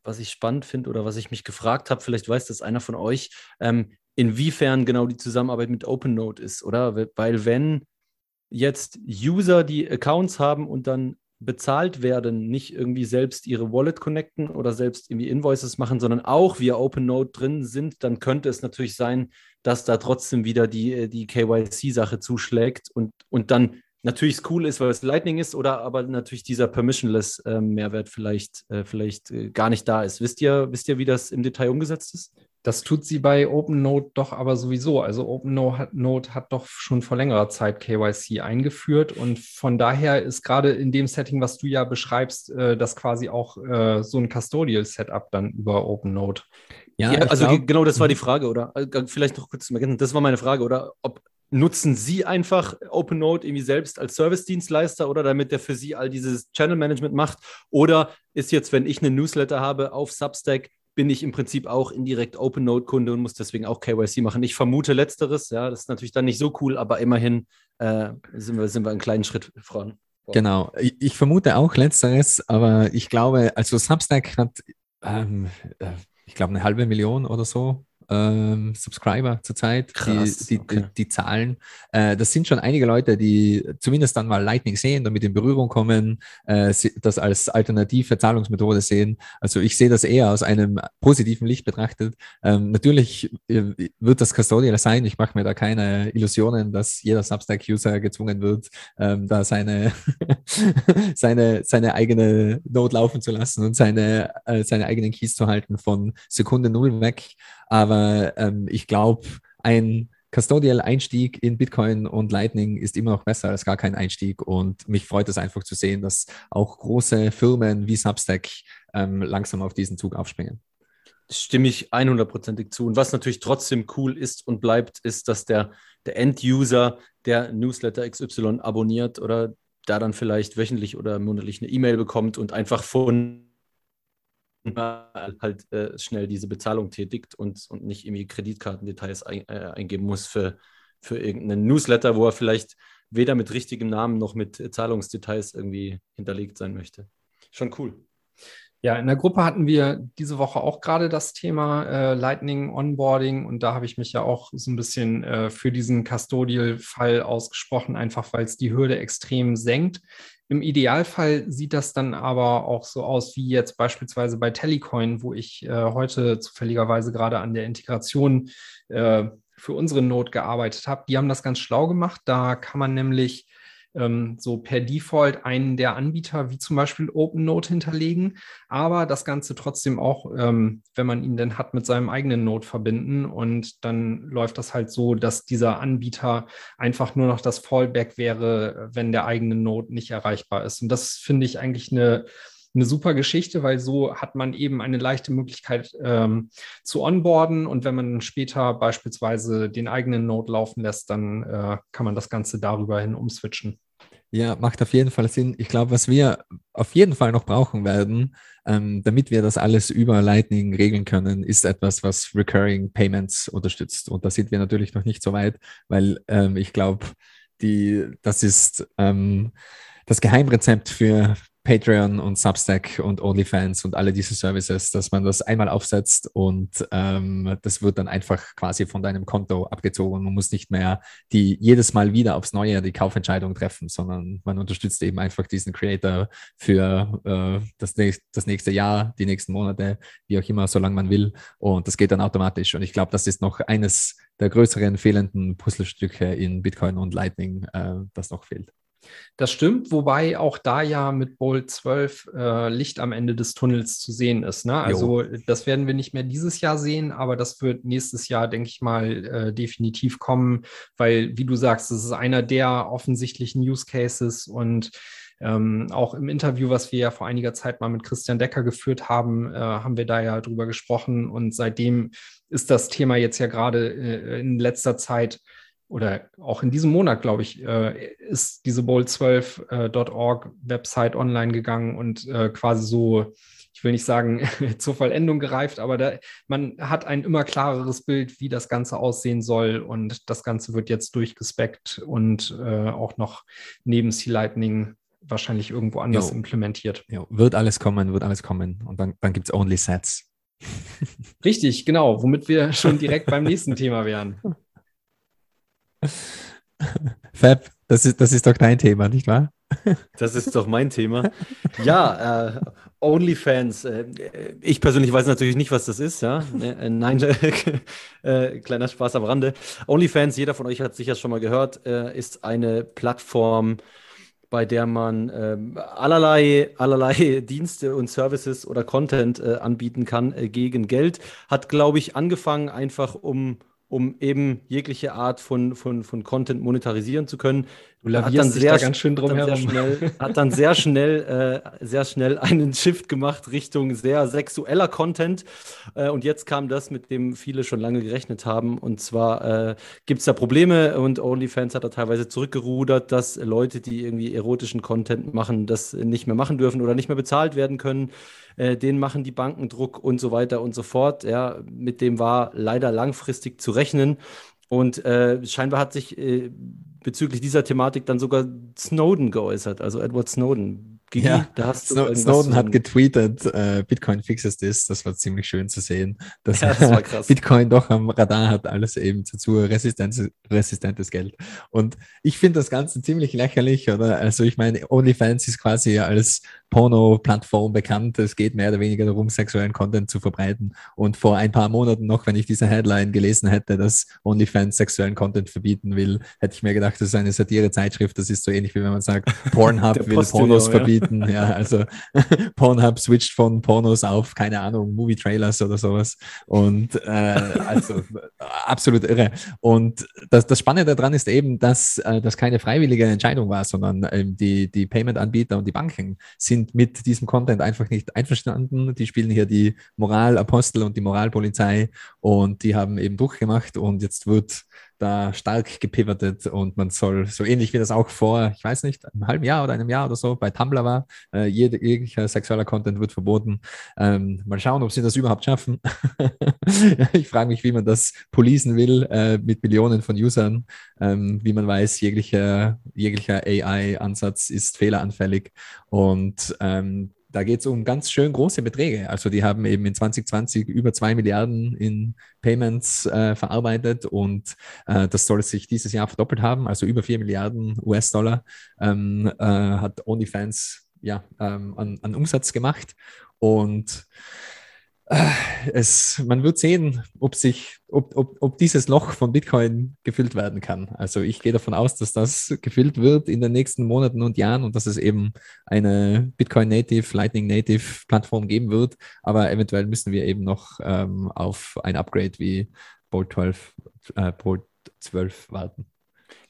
S5: was ich spannend finde oder was ich mich gefragt habe, vielleicht weiß das einer von euch, ähm, inwiefern genau die Zusammenarbeit mit OpenNote ist, oder? Weil wenn jetzt User die Accounts haben und dann bezahlt werden, nicht irgendwie selbst ihre Wallet connecten oder selbst irgendwie Invoices machen, sondern auch via OpenNote drin sind, dann könnte es natürlich sein, dass da trotzdem wieder die, äh, die KYC-Sache zuschlägt und, und dann natürlich cool ist, weil es Lightning ist, oder aber natürlich dieser Permissionless-Mehrwert äh, vielleicht, äh, vielleicht äh, gar nicht da ist. Wisst ihr, wisst ihr, wie das im Detail umgesetzt ist?
S3: Das tut sie bei OpenNote doch aber sowieso. Also OpenNote hat, Note hat doch schon vor längerer Zeit KYC eingeführt und von daher ist gerade in dem Setting, was du ja beschreibst, äh, das quasi auch äh, so ein Custodial-Setup dann über OpenNote.
S5: Ja, ja also glaub, genau das war die mhm. Frage, oder? Äh, vielleicht noch kurz zum Ergänzen. Das war meine Frage, oder? Ob nutzen Sie einfach OpenNote irgendwie selbst als Service-Dienstleister oder damit der für Sie all dieses Channel-Management macht? Oder ist jetzt, wenn ich eine Newsletter habe auf Substack, bin ich im Prinzip auch indirekt OpenNote-Kunde und muss deswegen auch KYC machen. Ich vermute letzteres, ja, das ist natürlich dann nicht so cool, aber immerhin äh, sind, wir, sind wir einen kleinen Schritt voran.
S4: Genau, ich, ich, vermute auch letzteres, aber ich glaube, also Substack hat, ähm, äh, ich glaube, eine halbe Million oder so ähm, Subscriber zurzeit, Krass, die, die, okay. die, die, Zahlen. Äh, das sind schon einige Leute, die zumindest dann mal Lightning sehen, damit in Berührung kommen, äh, das als alternative Zahlungsmethode sehen. Also ich sehe das eher aus einem positiven Licht betrachtet. Ähm, natürlich äh, wird das Custodial sein. Ich mache mir da keine Illusionen, dass jeder Substack-User gezwungen wird, ähm, da seine, seine, seine eigene Node laufen zu lassen und seine, äh, seine eigenen Keys zu halten von Sekunde Null weg. Aber ähm, ich glaube, ein Custodial-Einstieg in Bitcoin und Lightning ist immer noch besser als gar kein Einstieg. Und mich freut es einfach zu sehen, dass auch große Firmen wie Substack ähm, langsam auf diesen Zug aufspringen.
S5: Stimme ich 100%ig zu. Und was natürlich trotzdem cool ist und bleibt, ist, dass der, der End-User, der Newsletter XY abonniert oder da dann vielleicht wöchentlich oder monatlich eine E-Mail bekommt und einfach von halt äh, schnell diese Bezahlung tätigt und, und nicht irgendwie Kreditkartendetails ein, äh, eingeben muss für, für irgendeinen Newsletter, wo er vielleicht weder mit richtigem Namen noch mit Zahlungsdetails irgendwie hinterlegt sein möchte. Schon cool.
S3: Ja, in der Gruppe hatten wir diese Woche auch gerade das Thema äh, Lightning Onboarding und da habe ich mich ja auch so ein bisschen äh, für diesen Custodial-Fall ausgesprochen, einfach weil es die Hürde extrem senkt. Im Idealfall sieht das dann aber auch so aus wie jetzt beispielsweise bei Telecoin, wo ich äh, heute zufälligerweise gerade an der Integration äh, für unsere Node gearbeitet habe. Die haben das ganz schlau gemacht. Da kann man nämlich ähm, so per Default einen der Anbieter wie zum Beispiel OpenNode hinterlegen, aber das Ganze trotzdem auch, ähm, wenn man ihn denn hat, mit seinem eigenen Node verbinden und dann läuft das halt so, dass dieser Anbieter einfach nur noch das Fallback wäre, wenn der eigene Node nicht erreichbar ist. Und das finde ich eigentlich eine eine super Geschichte, weil so hat man eben eine leichte Möglichkeit ähm, zu onboarden und wenn man später beispielsweise den eigenen Node laufen lässt, dann äh, kann man das Ganze darüber hin umswitchen.
S4: Ja, macht auf jeden Fall Sinn. Ich glaube, was wir auf jeden Fall noch brauchen werden, ähm, damit wir das alles über Lightning regeln können, ist etwas, was Recurring Payments unterstützt. Und da sind wir natürlich noch nicht so weit, weil ähm, ich glaube, das ist ähm, das Geheimrezept für Patreon und Substack und OnlyFans und alle diese Services, dass man das einmal aufsetzt und ähm, das wird dann einfach quasi von deinem Konto abgezogen. Man muss nicht mehr die jedes Mal wieder aufs Neue die Kaufentscheidung treffen, sondern man unterstützt eben einfach diesen Creator für äh, das, nächst, das nächste Jahr, die nächsten Monate, wie auch immer, solange man will. Und das geht dann automatisch. Und ich glaube, das ist noch eines der größeren fehlenden Puzzlestücke in Bitcoin und Lightning, äh, das noch fehlt.
S3: Das stimmt, wobei auch da ja mit Bolt 12 äh, Licht am Ende des Tunnels zu sehen ist. Ne? Also jo. das werden wir nicht mehr dieses Jahr sehen, aber das wird nächstes Jahr, denke ich mal, äh, definitiv kommen, weil, wie du sagst, das ist einer der offensichtlichen Use Cases und ähm, auch im Interview, was wir ja vor einiger Zeit mal mit Christian Decker geführt haben, äh, haben wir da ja drüber gesprochen und seitdem ist das Thema jetzt ja gerade äh, in letzter Zeit oder auch in diesem Monat, glaube ich, äh, ist diese bowl12.org äh, Website online gegangen und äh, quasi so, ich will nicht sagen zur Vollendung gereift, aber da, man hat ein immer klareres Bild, wie das Ganze aussehen soll und das Ganze wird jetzt durchgespeckt und äh, auch noch neben C-Lightning wahrscheinlich irgendwo anders jo. implementiert.
S4: Jo. Wird alles kommen, wird alles kommen und dann, dann gibt es Only Sets.
S3: Richtig, genau, womit wir schon direkt beim nächsten Thema wären.
S4: Fab, das ist, das ist doch dein Thema, nicht wahr?
S5: Das ist doch mein Thema. Ja, äh, OnlyFans. Äh, ich persönlich weiß natürlich nicht, was das ist. Ja, äh, nein, äh, kleiner Spaß am Rande. OnlyFans, jeder von euch hat sicher schon mal gehört, äh, ist eine Plattform, bei der man ähm, allerlei, allerlei Dienste und Services oder Content äh, anbieten kann gegen Geld. Hat, glaube ich, angefangen einfach um um eben jegliche Art von, von, von Content monetarisieren zu können.
S3: Du lavierst hat dann sehr, da ganz schön drum
S5: herum. Schnell, hat dann sehr schnell, äh, sehr schnell einen Shift gemacht Richtung sehr sexueller Content. Äh, und jetzt kam das, mit dem viele schon lange gerechnet haben. Und zwar äh, gibt es da Probleme und OnlyFans hat da teilweise zurückgerudert, dass Leute, die irgendwie erotischen Content machen, das nicht mehr machen dürfen oder nicht mehr bezahlt werden können. Äh, den machen die Banken Druck und so weiter und so fort. Ja, mit dem war leider langfristig zu rechnen. Und äh, scheinbar hat sich äh, bezüglich dieser Thematik dann sogar Snowden geäußert, also Edward Snowden.
S4: Gigi, ja, da hast du Snowden hat getweetet, äh, Bitcoin fixes this. Das war ziemlich schön zu sehen, dass ja, das Bitcoin doch am Radar hat, alles eben zu resistentes Geld. Und ich finde das Ganze ziemlich lächerlich, oder? Also ich meine, OnlyFans ist quasi als Porno-Plattform bekannt. Es geht mehr oder weniger darum, sexuellen Content zu verbreiten. Und vor ein paar Monaten noch, wenn ich diese Headline gelesen hätte, dass OnlyFans sexuellen Content verbieten will, hätte ich mir gedacht, das ist eine Satire-Zeitschrift. Das ist so ähnlich wie wenn man sagt, Pornhub will Pornos verbieten anbieten. ja, also Pornhub switcht von Pornos auf, keine Ahnung, Movie-Trailers oder sowas. Und äh, also absolut irre. Und das, das Spannende daran ist eben, dass äh, das keine freiwillige Entscheidung war, sondern ähm, die, die Payment-Anbieter und die Banken sind mit diesem Content einfach nicht einverstanden. Die spielen hier die Moralapostel und die Moralpolizei und die haben eben Druck gemacht und jetzt wird da stark gepivotet und man soll, so ähnlich wie das auch vor, ich weiß nicht, einem halben Jahr oder einem Jahr oder so bei Tumblr war, äh, jede, jeglicher sexueller Content wird verboten. Ähm, mal schauen, ob sie das überhaupt schaffen. ich frage mich, wie man das policen will äh, mit Millionen von Usern. Ähm, wie man weiß, jeglicher, jeglicher AI-Ansatz ist fehleranfällig und ähm, da geht es um ganz schön große Beträge. Also die haben eben in 2020 über zwei Milliarden in Payments äh, verarbeitet und äh, das soll sich dieses Jahr verdoppelt haben, also über vier Milliarden US-Dollar ähm, äh, hat OnlyFans ja, ähm, an, an Umsatz gemacht. Und es, man wird sehen, ob sich, ob, ob, ob dieses Loch von Bitcoin gefüllt werden kann. Also ich gehe davon aus, dass das gefüllt wird in den nächsten Monaten und Jahren und dass es eben eine Bitcoin Native, Lightning Native Plattform geben wird. Aber eventuell müssen wir eben noch ähm, auf ein Upgrade wie Bolt 12, äh, Bolt 12 warten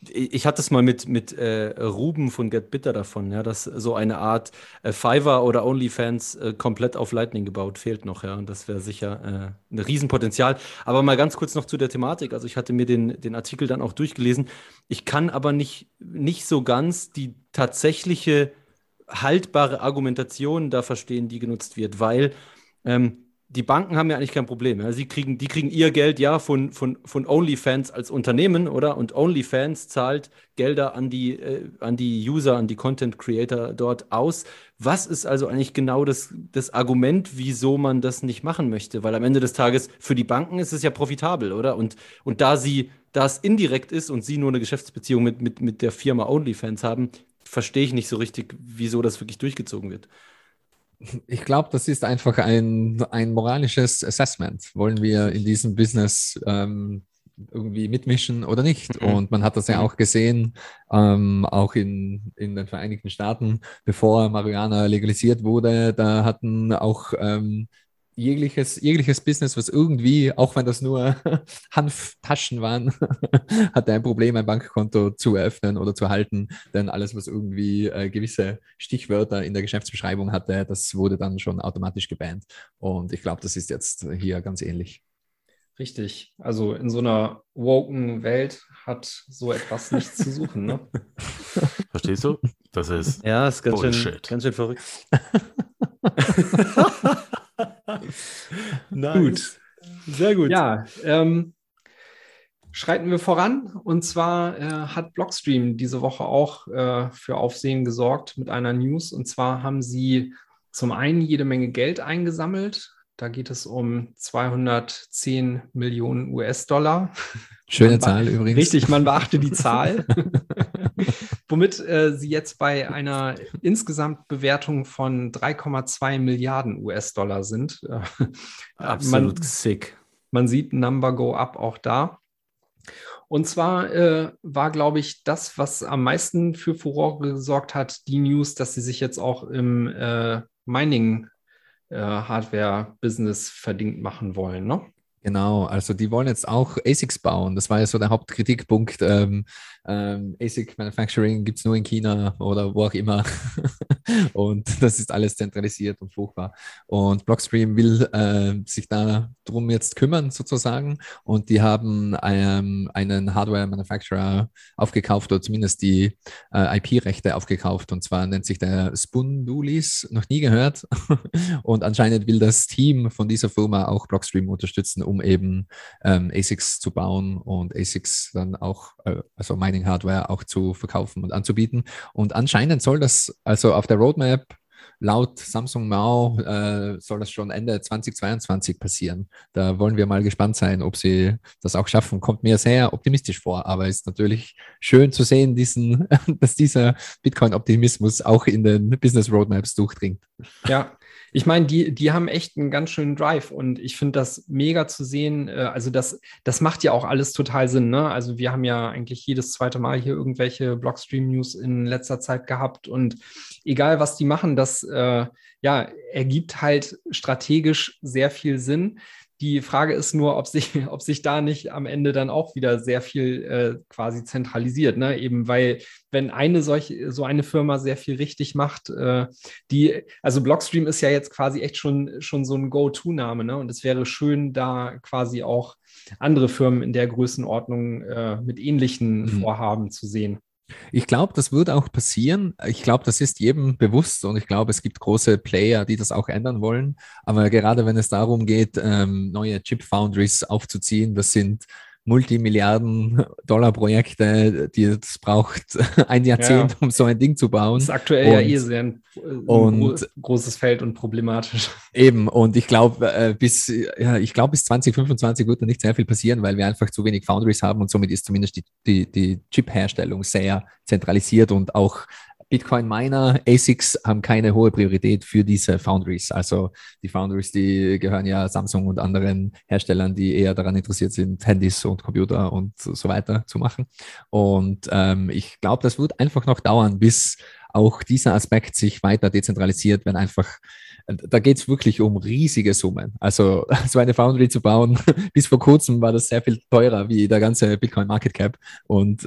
S5: ich hatte es mal mit, mit äh, Ruben von Get Bitter davon, ja, dass so eine Art äh, Fiverr oder OnlyFans äh, komplett auf Lightning gebaut fehlt noch, ja. Und das wäre sicher äh, ein Riesenpotenzial. Aber mal ganz kurz noch zu der Thematik. Also ich hatte mir den, den Artikel dann auch durchgelesen. Ich kann aber nicht, nicht so ganz die tatsächliche haltbare Argumentation da verstehen, die genutzt wird, weil ähm, die Banken haben ja eigentlich kein Problem. Ja. Sie kriegen, die kriegen ihr Geld ja von, von, von OnlyFans als Unternehmen, oder? Und OnlyFans zahlt Gelder an die, äh, an die User, an die Content Creator dort aus. Was ist also eigentlich genau das, das Argument, wieso man das nicht machen möchte? Weil am Ende des Tages für die Banken ist es ja profitabel, oder? Und, und da sie, da es indirekt ist und sie nur eine Geschäftsbeziehung mit, mit, mit der Firma OnlyFans haben, verstehe ich nicht so richtig, wieso das wirklich durchgezogen wird.
S4: Ich glaube, das ist einfach ein, ein moralisches Assessment. Wollen wir in diesem Business ähm, irgendwie mitmischen oder nicht? Mhm. Und man hat das ja mhm. auch gesehen, ähm, auch in, in den Vereinigten Staaten, bevor Marihuana legalisiert wurde, da hatten auch ähm, jegliches, jegliches Business, was irgendwie, auch wenn das nur Hanftaschen waren, hatte ein Problem, ein Bankkonto zu eröffnen oder zu halten. Denn alles, was irgendwie äh, gewisse Stichwörter in der Geschäftsbeschreibung hatte, das wurde dann schon automatisch gebannt. Und ich glaube, das ist jetzt hier ganz ähnlich.
S3: Richtig. Also in so einer woken Welt hat so etwas nichts zu suchen. Ne?
S6: Verstehst du? Das ist
S5: ja, ist ganz schön, ganz schön verrückt.
S3: nice. Gut. Sehr gut. Ja, ähm, schreiten wir voran. Und zwar äh, hat Blockstream diese Woche auch äh, für Aufsehen gesorgt mit einer News. Und zwar haben sie zum einen jede Menge Geld eingesammelt. Da geht es um 210 Millionen US-Dollar.
S4: Schöne Zahl übrigens.
S3: Richtig, man beachte die Zahl. Womit äh, sie jetzt bei einer Insgesamtbewertung von 3,2 Milliarden US-Dollar sind.
S5: Äh, Absolut man, sick.
S3: Man sieht Number Go Up auch da. Und zwar äh, war, glaube ich, das, was am meisten für Furore gesorgt hat, die News, dass sie sich jetzt auch im äh, Mining äh, verdient machen wollen. Ne?
S4: Genau, also die wollen jetzt auch ASICs bauen. Das war ja so der Hauptkritikpunkt. Ähm, ähm, ASIC Manufacturing gibt es nur in China oder wo auch immer. und das ist alles zentralisiert und furchtbar. Und Blockstream will äh, sich darum jetzt kümmern, sozusagen. Und die haben ähm, einen Hardware-Manufacturer aufgekauft oder zumindest die äh, IP-Rechte aufgekauft. Und zwar nennt sich der Spundulis, noch nie gehört. und anscheinend will das Team von dieser Firma auch Blockstream unterstützen, um eben ähm, ASICs zu bauen und ASICs dann auch, äh, also Mining-Hardware auch zu verkaufen und anzubieten. Und anscheinend soll das, also auf der Roadmap laut Samsung Mao äh, soll das schon Ende 2022 passieren. Da wollen wir mal gespannt sein, ob sie das auch schaffen. Kommt mir sehr optimistisch vor, aber ist natürlich schön zu sehen, diesen, dass dieser Bitcoin-Optimismus auch in den Business Roadmaps durchdringt.
S3: Ja, Ich meine, die, die haben echt einen ganz schönen Drive und ich finde das mega zu sehen. Äh, also, das, das macht ja auch alles total Sinn. Ne? Also, wir haben ja eigentlich jedes zweite Mal hier irgendwelche Blockstream-News in letzter Zeit gehabt und egal was die machen, das äh, ja, ergibt halt strategisch sehr viel Sinn. Die Frage ist nur, ob sich, ob sich da nicht am Ende dann auch wieder sehr viel äh, quasi zentralisiert, ne? Eben weil, wenn eine solche, so eine Firma sehr viel richtig macht, äh, die, also Blockstream ist ja jetzt quasi echt schon, schon so ein Go-To-Name, ne? Und es wäre schön, da quasi auch andere Firmen in der Größenordnung äh, mit ähnlichen mhm. Vorhaben zu sehen.
S4: Ich glaube, das wird auch passieren. Ich glaube, das ist jedem bewusst und ich glaube, es gibt große Player, die das auch ändern wollen. Aber gerade wenn es darum geht, ähm, neue Chip Foundries aufzuziehen, das sind Multimilliarden-Dollar-Projekte, die es braucht ein Jahrzehnt, ja. um so ein Ding zu bauen. Das
S3: ist aktuell und, ja eh sehr ein, ein und, großes Feld und problematisch.
S4: Eben, und ich glaube, äh, bis, ja, ich glaube, bis 2025 wird da nicht sehr viel passieren, weil wir einfach zu wenig Foundries haben und somit ist zumindest die, die, die Chip-Herstellung sehr zentralisiert und auch Bitcoin Miner, ASICs haben keine hohe Priorität für diese Foundries. Also die Foundries, die gehören ja Samsung und anderen Herstellern, die eher daran interessiert sind, Handys und Computer und so weiter zu machen. Und ähm, ich glaube, das wird einfach noch dauern, bis auch dieser Aspekt sich weiter dezentralisiert, wenn einfach da geht es wirklich um riesige Summen. Also so eine Foundry zu bauen, bis vor kurzem war das sehr viel teurer wie der ganze Bitcoin Market Cap. Und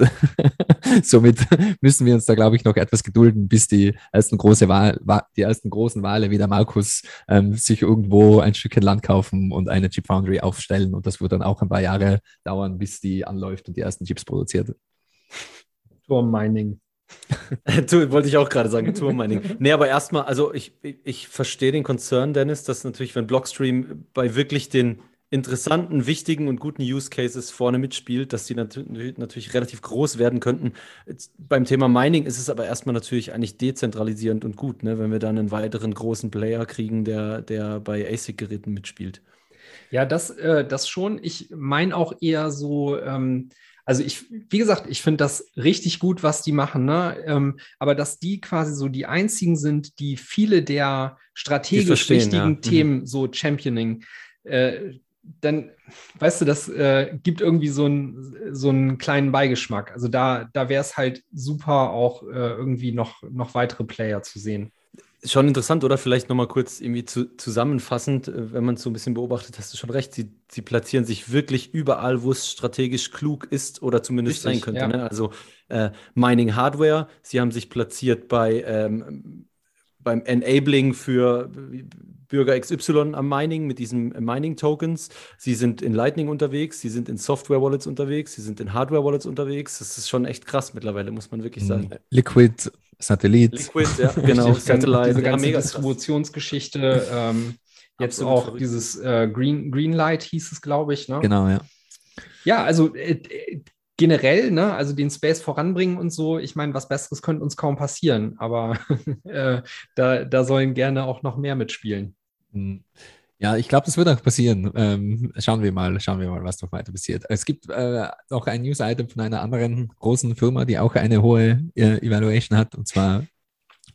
S4: somit müssen wir uns da, glaube ich, noch etwas gedulden, bis die ersten große Wahl, die ersten großen Wale wie der Markus ähm, sich irgendwo ein Stückchen Land kaufen und eine Chip Foundry aufstellen. Und das wird dann auch ein paar Jahre dauern, bis die anläuft und die ersten Chips produziert.
S3: Turm Mining.
S5: Wollte ich auch gerade sagen, Tourmining. nee, aber erstmal, also ich, ich verstehe den Konzern, Dennis, dass natürlich, wenn Blockstream bei wirklich den interessanten, wichtigen und guten Use Cases vorne mitspielt, dass die nat natürlich relativ groß werden könnten. Jetzt, beim Thema Mining ist es aber erstmal natürlich eigentlich dezentralisierend und gut, ne, wenn wir dann einen weiteren großen Player kriegen, der, der bei ASIC-Geräten mitspielt.
S3: Ja, das, äh, das schon. Ich meine auch eher so, ähm, also ich, wie gesagt, ich finde das richtig gut, was die machen, ne? Ähm, aber dass die quasi so die einzigen sind, die viele der strategisch wichtigen ja. Mhm. Themen mhm. so championing, äh, dann, weißt du, das äh, gibt irgendwie so, ein, so einen kleinen Beigeschmack. Also da, da wäre es halt super, auch äh, irgendwie noch, noch weitere Player zu sehen.
S5: Schon interessant, oder? Vielleicht nochmal kurz irgendwie zu, zusammenfassend, äh, wenn man es so ein bisschen beobachtet, hast du schon recht. Sie, sie platzieren sich wirklich überall, wo es strategisch klug ist oder zumindest Richtig, sein könnte. Ja. Ne? Also äh, Mining Hardware, sie haben sich platziert bei ähm, beim Enabling für Bürger XY am Mining mit diesen Mining-Tokens. Sie sind in Lightning unterwegs, sie sind in Software-Wallets unterwegs, sie sind in Hardware-Wallets unterwegs. Das ist schon echt krass mittlerweile, muss man wirklich sagen.
S4: Liquid Satellit.
S3: Liquid, ja, genau. Satellite. Diese ganze ja, Distributionsgeschichte. Ähm, jetzt Absolut auch verrückt. dieses äh, Green, Greenlight hieß es, glaube ich. Ne?
S4: Genau, ja.
S3: Ja, also äh, äh, generell, ne, also den Space voranbringen und so, ich meine, was Besseres könnte uns kaum passieren, aber äh, da, da sollen gerne auch noch mehr mitspielen.
S4: Hm. Ja, ich glaube, das wird auch passieren. Ähm, schauen wir mal, schauen wir mal, was noch weiter passiert. Es gibt äh, noch ein News-Item von einer anderen großen Firma, die auch eine hohe äh, Evaluation hat, und zwar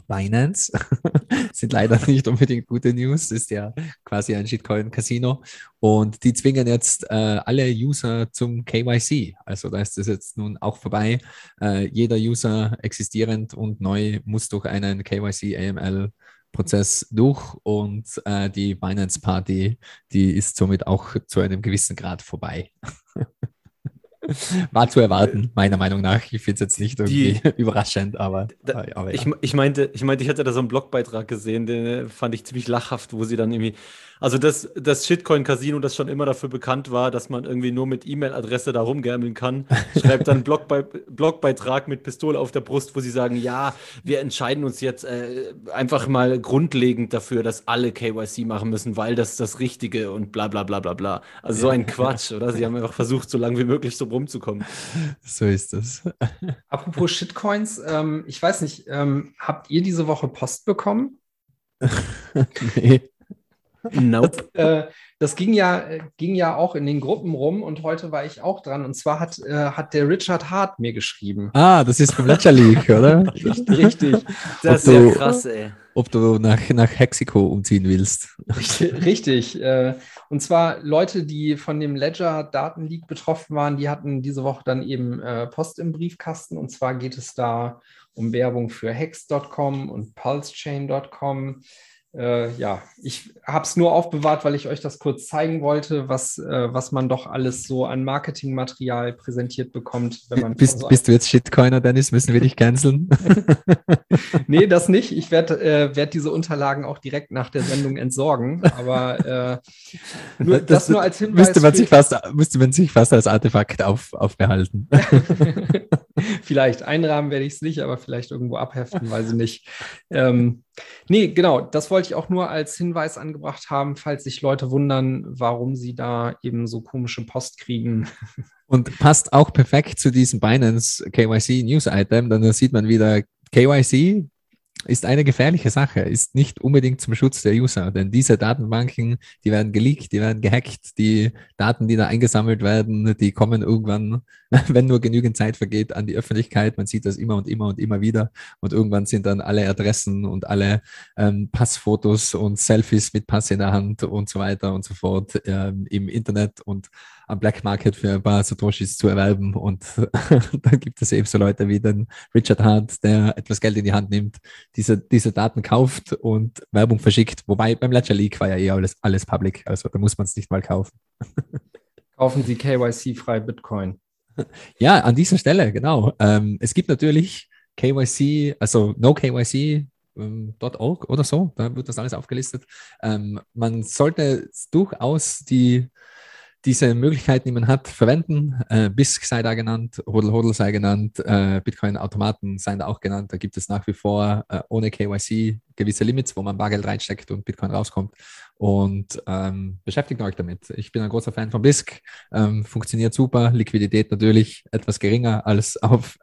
S4: Binance. Sind leider nicht unbedingt gute News, ist ja quasi ein Shitcoin-Casino. Und die zwingen jetzt äh, alle User zum KYC. Also da ist es jetzt nun auch vorbei. Äh, jeder User existierend und neu muss durch einen KYC AML Prozess durch und äh, die Binance Party, die ist somit auch zu einem gewissen Grad vorbei. War zu erwarten, meiner Meinung nach. Ich finde es jetzt nicht irgendwie die, überraschend, aber,
S5: da, aber ja. ich, ich, meinte, ich meinte, ich hatte da so einen Blogbeitrag gesehen, den fand ich ziemlich lachhaft, wo sie dann irgendwie also das, das Shitcoin-Casino, das schon immer dafür bekannt war, dass man irgendwie nur mit E-Mail-Adresse da rumgammeln kann, schreibt dann Blogbei Blogbeitrag mit Pistole auf der Brust, wo sie sagen, ja, wir entscheiden uns jetzt äh, einfach mal grundlegend dafür, dass alle KYC machen müssen, weil das das Richtige und bla bla bla bla bla. Also so ein Quatsch, oder? Sie haben einfach versucht, so lange wie möglich so rumzukommen.
S4: So ist das.
S3: Apropos Shitcoins, ähm, ich weiß nicht, ähm, habt ihr diese Woche Post bekommen? nee. Nope. Das, äh, das, ging, ja, ging ja auch in den Gruppen rum und heute war ich auch dran. Und zwar hat, äh, hat der Richard Hart mir geschrieben.
S4: Ah, das ist vom Ledger League, oder?
S3: richtig, richtig.
S5: Das ist ja krass, ey.
S4: ob du nach, nach Hexiko umziehen willst.
S3: Richtig. Äh, und zwar Leute, die von dem Ledger-Datenleak betroffen waren, die hatten diese Woche dann eben äh, Post im Briefkasten. Und zwar geht es da um Werbung für Hex.com und PulseChain.com äh, ja, ich habe es nur aufbewahrt, weil ich euch das kurz zeigen wollte, was, äh, was man doch alles so an Marketingmaterial präsentiert bekommt. Wenn man
S4: bist, so bist du jetzt Shitcoiner, Dennis? Müssen wir dich canceln?
S3: nee, das nicht. Ich werde äh, werd diese Unterlagen auch direkt nach der Sendung entsorgen. Aber
S4: äh, nur, das, das, nur als Hinweis. Müsste man, sich fast, müsste man sich fast als Artefakt auf, aufbehalten.
S3: vielleicht einrahmen werde ich es nicht, aber vielleicht irgendwo abheften, weiß ich nicht. Ähm, Nee, genau, das wollte ich auch nur als Hinweis angebracht haben, falls sich Leute wundern, warum sie da eben so komische Post kriegen.
S4: Und passt auch perfekt zu diesem Binance KYC News Item, dann sieht man wieder KYC ist eine gefährliche Sache, ist nicht unbedingt zum Schutz der User, denn diese Datenbanken, die werden geleakt, die werden gehackt, die Daten, die da eingesammelt werden, die kommen irgendwann, wenn nur genügend Zeit vergeht, an die Öffentlichkeit. Man sieht das immer und immer und immer wieder und irgendwann sind dann alle Adressen und alle ähm, Passfotos und Selfies mit Pass in der Hand und so weiter und so fort ähm, im Internet und am Black Market für ein paar Satoshis zu erwerben. Und dann gibt es eben so Leute wie den Richard Hart, der etwas Geld in die Hand nimmt, diese, diese Daten kauft und Werbung verschickt. Wobei beim Ledger Leak war ja eh alles, alles public, also da muss man es nicht mal kaufen.
S3: Kaufen Sie KYC-frei Bitcoin.
S4: Ja, an dieser Stelle, genau. Ähm, es gibt natürlich KYC, also No KYC, ähm, .org oder so, da wird das alles aufgelistet. Ähm, man sollte durchaus die diese Möglichkeiten, die man hat, verwenden. Äh, BISC sei da genannt, Hodl Hodl sei genannt, äh, Bitcoin-Automaten seien da auch genannt. Da gibt es nach wie vor äh, ohne KYC gewisse Limits, wo man Bargeld reinsteckt und Bitcoin rauskommt. Und ähm, beschäftigt euch damit. Ich bin ein großer Fan von BISC, ähm, funktioniert super, Liquidität natürlich etwas geringer als auf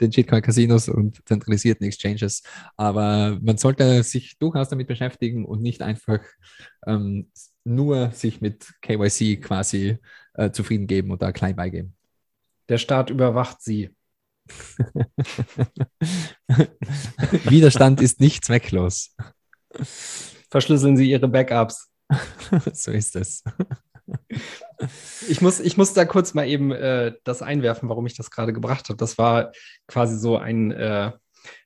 S4: den Shitcoin-Casinos und zentralisierten Exchanges. Aber man sollte sich durchaus damit beschäftigen und nicht einfach ähm, nur sich mit KYC quasi äh, zufrieden geben und da klein beigeben.
S3: Der Staat überwacht sie.
S4: Widerstand ist nicht zwecklos.
S3: Verschlüsseln Sie Ihre Backups.
S4: so ist es.
S3: Ich muss, ich muss da kurz mal eben äh, das einwerfen, warum ich das gerade gebracht habe. Das war quasi so ein, äh,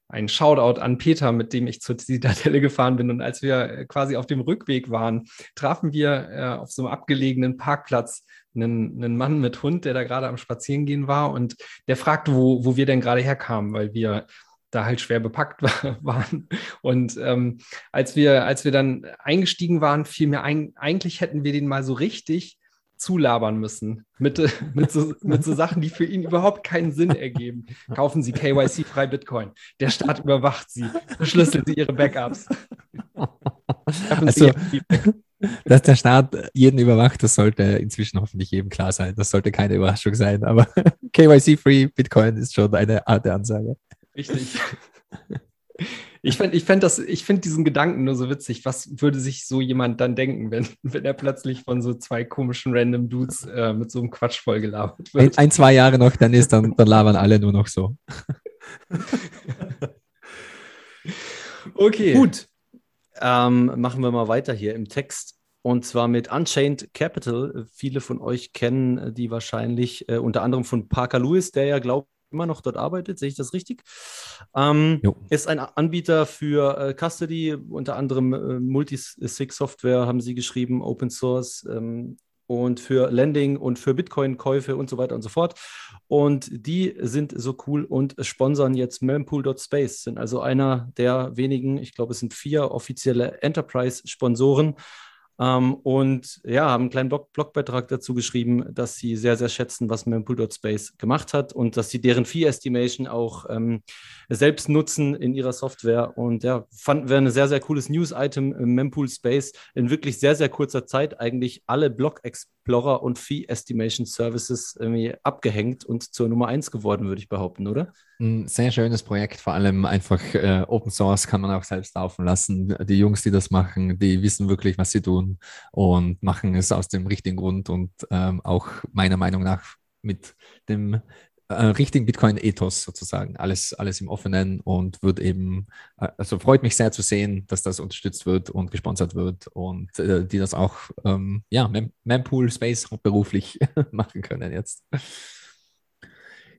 S3: ein Shoutout an Peter, mit dem ich zur Zitadelle gefahren bin. Und als wir äh, quasi auf dem Rückweg waren, trafen wir äh, auf so einem abgelegenen Parkplatz einen, einen Mann mit Hund, der da gerade am Spazierengehen war. Und der fragte, wo, wo wir denn gerade herkamen, weil wir da halt schwer bepackt war, waren. Und ähm, als, wir, als wir dann eingestiegen waren, fiel mir ein, eigentlich hätten wir den mal so richtig zulabern müssen mit, mit, so, mit so Sachen, die für ihn überhaupt keinen Sinn ergeben. Kaufen Sie KYC-frei Bitcoin. Der Staat überwacht Sie. Verschlüsseln Sie Ihre Backups.
S4: also, dass der Staat jeden überwacht, das sollte inzwischen hoffentlich jedem klar sein. Das sollte keine Überraschung sein. Aber KYC-free Bitcoin ist schon eine Art der Ansage.
S3: Richtig. Ich finde ich find find diesen Gedanken nur so witzig. Was würde sich so jemand dann denken, wenn, wenn er plötzlich von so zwei komischen random Dudes äh, mit so einem Quatsch vollgelabert wird?
S4: Ein, ein, zwei Jahre noch, dann ist, dann, dann labern alle nur noch so.
S5: okay. Gut. Ähm, machen wir mal weiter hier im Text. Und zwar mit Unchained Capital. Viele von euch kennen die wahrscheinlich äh, unter anderem von Parker Lewis, der ja, glaube immer noch dort arbeitet, sehe ich das richtig? Ähm, ist ein Anbieter für äh, Custody, unter anderem äh, Multisig-Software haben sie geschrieben, Open Source ähm, und für Lending und für Bitcoin-Käufe und so weiter und so fort. Und die sind so cool und sponsern jetzt mempool.space, sind also einer der wenigen, ich glaube, es sind vier offizielle Enterprise-Sponsoren ähm, und ja, haben einen kleinen Blog Blogbeitrag dazu geschrieben, dass sie sehr, sehr schätzen, was Mempool.space gemacht hat und dass sie deren Fee-Estimation auch ähm, selbst nutzen in ihrer Software. Und ja, fanden wir ein sehr, sehr cooles News-Item im Mempool Space in wirklich sehr, sehr kurzer Zeit eigentlich alle Block Explorer und Fee Estimation Services irgendwie abgehängt und zur Nummer eins geworden, würde ich behaupten, oder?
S4: Ein sehr schönes Projekt, vor allem einfach äh, Open Source kann man auch selbst laufen lassen. Die Jungs, die das machen, die wissen wirklich, was sie tun und machen es aus dem richtigen Grund und ähm, auch meiner Meinung nach mit dem äh, richtigen Bitcoin-Ethos sozusagen. Alles, alles im Offenen und wird eben, äh, also freut mich sehr zu sehen, dass das unterstützt wird und gesponsert wird und äh, die das auch, ähm, ja, Mem Mempool Space beruflich machen können jetzt.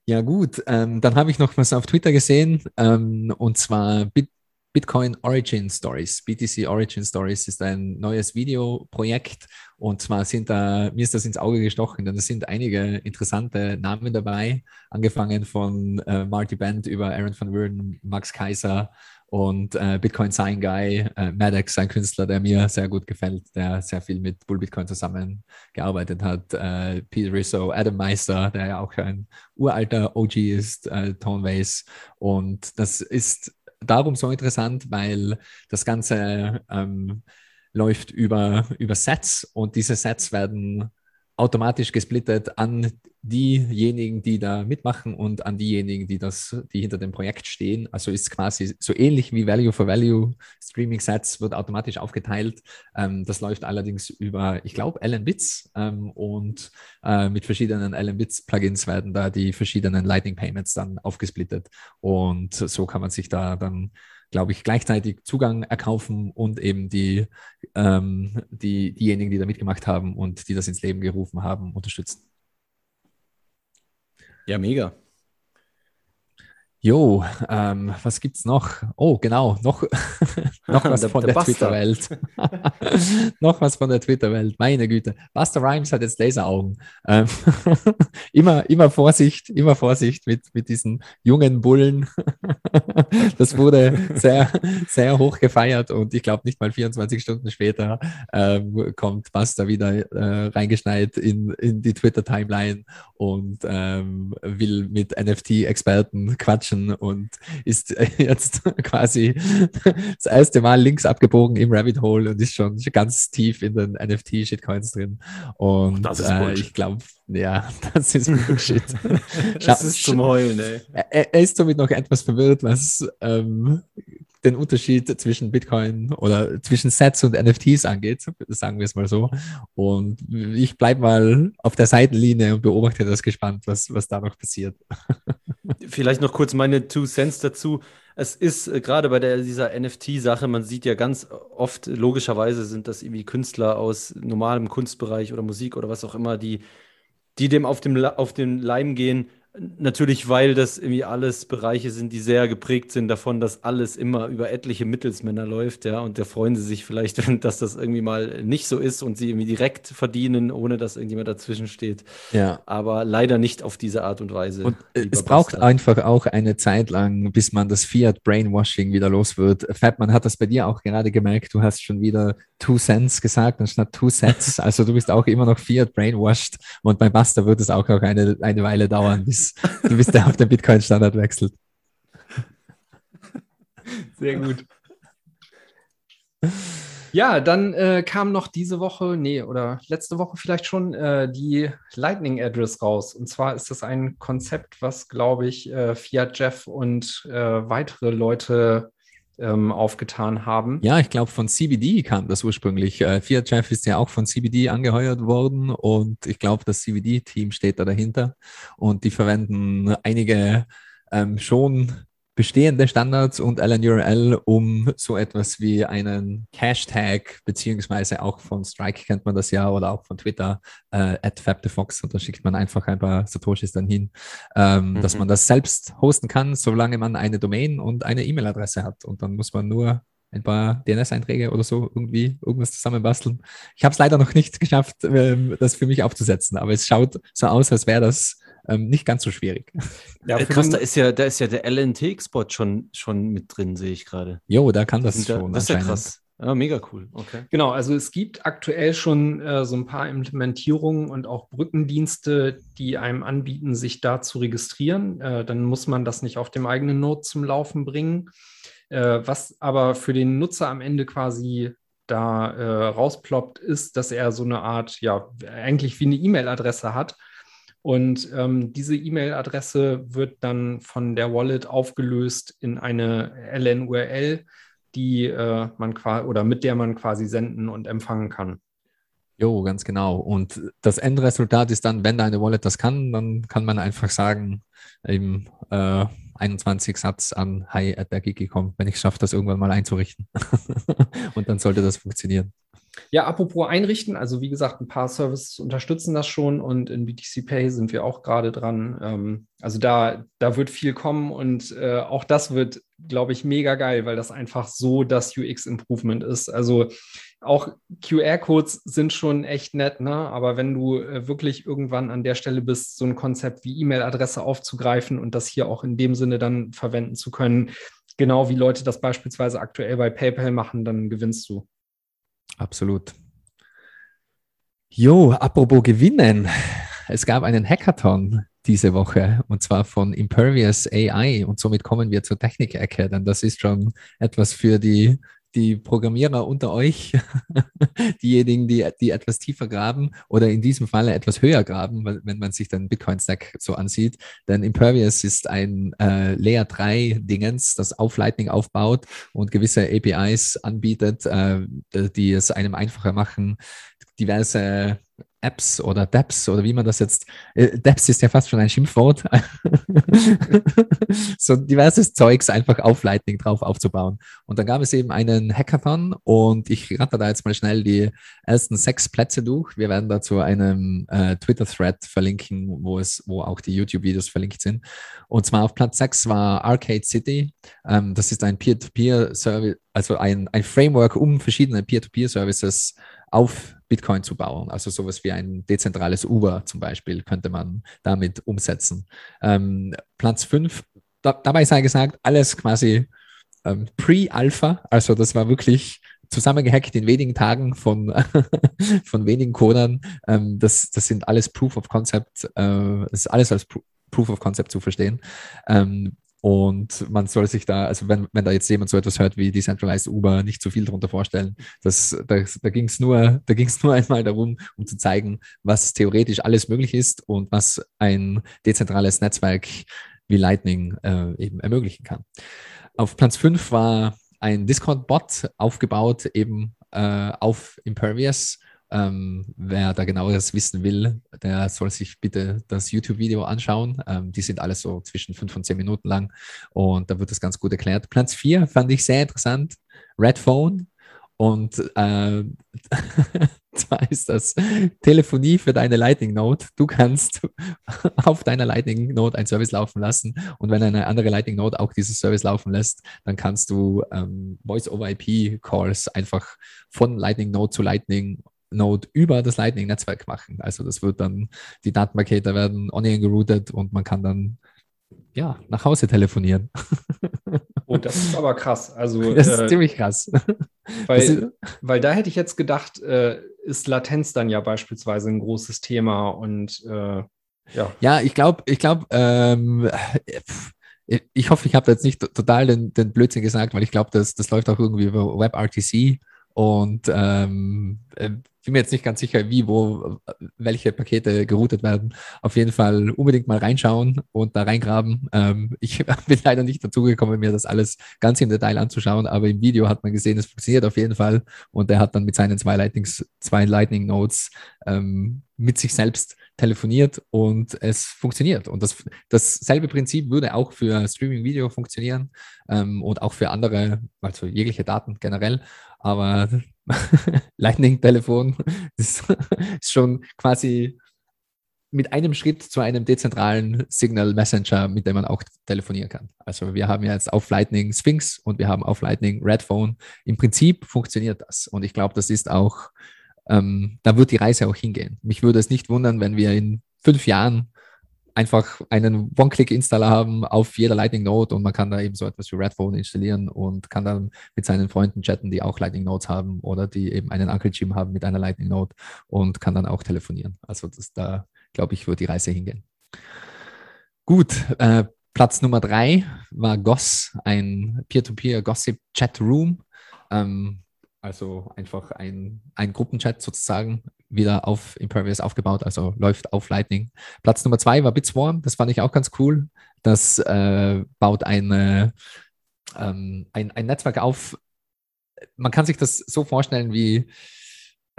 S4: Ja, gut. Ähm, dann habe ich noch was auf Twitter gesehen, ähm, und zwar Bit Bitcoin Origin Stories. BTC Origin Stories ist ein neues Videoprojekt und zwar sind da, mir ist das ins Auge gestochen, denn es sind einige interessante Namen dabei, angefangen von äh, Marty Band über Aaron van Wurden, Max Kaiser und äh, Bitcoin Sign Guy, äh, Maddox, ein Künstler, der mir sehr gut gefällt, der sehr viel mit Bull Bitcoin zusammengearbeitet hat, äh, Peter Risso, Adam Meister, der ja auch ein uralter OG ist, äh, Tone Vase und das ist darum so interessant, weil das Ganze ähm, läuft über, über Sets. Und diese Sets werden automatisch gesplittet an diejenigen, die da mitmachen und an diejenigen, die das, die hinter dem Projekt stehen. Also ist quasi so ähnlich wie Value for Value Streaming Sets wird automatisch aufgeteilt. Ähm, das läuft allerdings über, ich glaube, Allen Bits ähm, und äh, mit verschiedenen Allen Bits Plugins werden da die verschiedenen Lightning Payments dann aufgesplittet und so kann man sich da dann glaube ich, gleichzeitig Zugang erkaufen und eben die, ähm, die, diejenigen, die da mitgemacht haben und die das ins Leben gerufen haben, unterstützen.
S5: Ja, mega.
S4: Jo, ähm, was gibt's noch? Oh, genau, noch, noch was der, von der, der Twitter-Welt. noch was von der Twitter-Welt. Meine Güte. Buster Rhymes hat jetzt Laseraugen. Ähm, immer, immer Vorsicht, immer Vorsicht mit, mit diesen jungen Bullen. das wurde sehr, sehr hoch gefeiert und ich glaube nicht mal 24 Stunden später ähm, kommt Buster wieder äh, reingeschneit in, in die Twitter-Timeline und ähm, will mit NFT-Experten quatschen quatschen und ist jetzt quasi das erste Mal links abgebogen im Rabbit Hole und ist schon ganz tief in den NFT-Shitcoins drin. Und äh, ich glaube, ja, das ist Bullshit.
S5: das ist zum Heulen, ey.
S4: Er, er, ist somit noch etwas verwirrt, was ähm, den Unterschied zwischen Bitcoin oder zwischen Sets und NFTs angeht, sagen wir es mal so. Und ich bleibe mal auf der Seitenlinie und beobachte das gespannt, was, was da noch passiert.
S5: Vielleicht noch kurz meine Two Cents dazu. Es ist äh, gerade bei der, dieser NFT-Sache, man sieht ja ganz oft, logischerweise sind das irgendwie Künstler aus normalem Kunstbereich oder Musik oder was auch immer, die, die dem auf, dem auf den Leim gehen Natürlich, weil das irgendwie alles Bereiche sind, die sehr geprägt sind davon, dass alles immer über etliche Mittelsmänner läuft, ja. Und da freuen sie sich vielleicht, dass das irgendwie mal nicht so ist und sie irgendwie direkt verdienen, ohne dass irgendjemand dazwischen steht.
S4: Ja.
S5: Aber leider nicht auf diese Art und Weise.
S4: Und es braucht Bastard. einfach auch eine Zeit lang, bis man das Fiat Brainwashing wieder los wird. Fatman hat das bei dir auch gerade gemerkt. Du hast schon wieder Two Cents gesagt anstatt Two Sets. Also du bist auch immer noch Fiat Brainwashed. Und bei Buster wird es auch noch eine, eine Weile dauern, bis du bist der auf den Bitcoin-Standard wechselt.
S3: Sehr gut. Ja, dann äh, kam noch diese Woche, nee, oder letzte Woche vielleicht schon, äh, die Lightning Address raus. Und zwar ist das ein Konzept, was, glaube ich, äh, Fiat Jeff und äh, weitere Leute ähm, aufgetan haben.
S4: Ja, ich glaube, von CBD kam das ursprünglich. Äh, Fiat Chef ist ja auch von CBD angeheuert worden und ich glaube, das CBD-Team steht da dahinter und die verwenden einige ähm, schon bestehende Standards und LNURL, um so etwas wie einen Hashtag, beziehungsweise auch von Strike kennt man das ja oder auch von Twitter, äh, at FabTheFox, und da schickt man einfach ein paar Satoshis dann hin, ähm, mhm. dass man das selbst hosten kann, solange man eine Domain und eine E-Mail-Adresse hat. Und dann muss man nur ein paar DNS-Einträge oder so irgendwie irgendwas zusammenbasteln. Ich habe es leider noch nicht geschafft, ähm, das für mich aufzusetzen, aber es schaut so aus, als wäre das ähm, nicht ganz so schwierig.
S5: Ja, äh, krass, da ist ja, da ist ja der LNT-Spot schon, schon mit drin, sehe ich gerade.
S4: Jo, da kann das schon.
S5: das ist ja krass. Ja, mega cool. Okay.
S3: Genau, also es gibt aktuell schon äh, so ein paar Implementierungen und auch Brückendienste, die einem anbieten, sich da zu registrieren. Äh, dann muss man das nicht auf dem eigenen Node zum Laufen bringen. Äh, was aber für den Nutzer am Ende quasi da äh, rausploppt, ist, dass er so eine Art, ja, eigentlich wie eine E-Mail-Adresse hat und ähm, diese E-Mail-Adresse wird dann von der Wallet aufgelöst in eine LN-URL, die äh, man oder mit der man quasi senden und empfangen kann.
S4: Jo, ganz genau. Und das Endresultat ist dann, wenn deine Wallet das kann, dann kann man einfach sagen, eben äh, 21 Satz an Hi at der Gigi kommen, wenn ich schaffe, das irgendwann mal einzurichten. Und dann sollte das funktionieren.
S3: Ja, apropos einrichten, also wie gesagt, ein paar Services unterstützen das schon und in BTC Pay sind wir auch gerade dran. Ähm, also da, da wird viel kommen und äh, auch das wird, glaube ich, mega geil, weil das einfach so das UX-Improvement ist. Also auch QR-Codes sind schon echt nett, ne? aber wenn du äh, wirklich irgendwann an der Stelle bist, so ein Konzept wie E-Mail-Adresse aufzugreifen und das hier auch in dem Sinne dann verwenden zu können, genau wie Leute das beispielsweise aktuell bei PayPal machen, dann gewinnst du.
S4: Absolut. Jo, apropos gewinnen. Es gab einen Hackathon diese Woche und zwar von Impervious AI und somit kommen wir zur Technik-Ecke, denn das ist schon etwas für die die Programmierer unter euch, diejenigen, die, die etwas tiefer graben oder in diesem Falle etwas höher graben, wenn man sich den Bitcoin-Stack so ansieht. Denn Impervious ist ein äh, Layer 3-Dingens, das auf Lightning aufbaut und gewisse APIs anbietet, äh, die es einem einfacher machen, diverse Apps oder Dapps oder wie man das jetzt, äh, Dapps ist ja fast schon ein Schimpfwort, so diverses Zeugs einfach auf Lightning drauf aufzubauen. Und dann gab es eben einen Hackathon und ich ratter da jetzt mal schnell die ersten sechs Plätze durch. Wir werden dazu einem äh, Twitter-Thread verlinken, wo es, wo auch die YouTube-Videos verlinkt sind. Und zwar auf Platz sechs war Arcade City. Ähm, das ist ein Peer-to-Peer-Service, also ein, ein Framework, um verschiedene Peer-to-Peer-Services auf Bitcoin zu bauen. Also sowas wie ein dezentrales Uber zum Beispiel könnte man damit umsetzen. Ähm, Platz 5, da, dabei sei gesagt, alles quasi ähm, Pre-Alpha, also das war wirklich zusammengehackt in wenigen Tagen von, von wenigen Codern. Ähm, das, das sind alles Proof of Concept, äh, das ist alles als Proof of Concept zu verstehen. Ähm, und man soll sich da, also wenn, wenn da jetzt jemand so etwas hört wie Decentralized Uber, nicht zu viel darunter vorstellen. Das, da da ging es nur, da nur einmal darum, um zu zeigen, was theoretisch alles möglich ist und was ein dezentrales Netzwerk wie Lightning äh, eben ermöglichen kann. Auf Platz 5 war ein Discord-Bot aufgebaut, eben äh, auf Impervious ähm, wer da genaueres wissen will, der soll sich bitte das YouTube-Video anschauen. Ähm, die sind alles so zwischen fünf und zehn Minuten lang und da wird das ganz gut erklärt. Platz vier fand ich sehr interessant. Red Phone. Und äh, zwar ist das Telefonie für deine Lightning Node. Du kannst auf deiner Lightning Node ein Service laufen lassen und wenn eine andere Lightning Node auch dieses Service laufen lässt, dann kannst du ähm, Voice-over-IP-Calls einfach von Lightning Node zu Lightning Node über das Lightning-Netzwerk machen. Also das wird dann, die Datenpakete werden onion geroutet und man kann dann ja, nach Hause telefonieren.
S3: Oh, das ist aber krass. Also,
S4: das ist äh, ziemlich krass.
S3: Weil, ist, weil da hätte ich jetzt gedacht, äh, ist Latenz dann ja beispielsweise ein großes Thema und äh, ja.
S4: Ja, ich glaube, ich glaube, ähm, ich hoffe, ich habe jetzt nicht total den, den Blödsinn gesagt, weil ich glaube, das, das läuft auch irgendwie über WebRTC und ähm, äh, bin mir jetzt nicht ganz sicher, wie, wo, welche Pakete geroutet werden. Auf jeden Fall unbedingt mal reinschauen und da reingraben. Ähm, ich bin leider nicht dazu gekommen, mir das alles ganz im Detail anzuschauen, aber im Video hat man gesehen, es funktioniert auf jeden Fall. Und er hat dann mit seinen zwei, Lightnings, zwei Lightning Nodes ähm, mit sich selbst telefoniert und es funktioniert. Und das, dasselbe Prinzip würde auch für Streaming-Video funktionieren ähm, und auch für andere, also jegliche Daten generell. Aber Lightning-Telefon ist, ist schon quasi mit einem Schritt zu einem dezentralen Signal Messenger, mit dem man auch telefonieren kann. Also wir haben jetzt auf Lightning Sphinx und wir haben auf Lightning Redphone. Im Prinzip funktioniert das. Und ich glaube, das ist auch, ähm, da wird die Reise auch hingehen. Mich würde es nicht wundern, wenn wir in fünf Jahren einfach einen One-Click-Installer haben auf jeder Lightning Node und man kann da eben so etwas wie Redphone installieren und kann dann mit seinen Freunden chatten, die auch Lightning Nodes haben oder die eben einen Uncle Jim haben mit einer Lightning Node und kann dann auch telefonieren. Also das, da, glaube ich, wird die Reise hingehen. Gut, äh, Platz Nummer drei war Goss, ein Peer-to-Peer Gossip Chat Room. Ähm, also einfach ein, ein Gruppenchat sozusagen wieder auf Impervious aufgebaut, also läuft auf Lightning. Platz Nummer zwei war Bitswarm, das fand ich auch ganz cool. Das äh, baut eine, ähm, ein, ein Netzwerk auf. Man kann sich das so vorstellen wie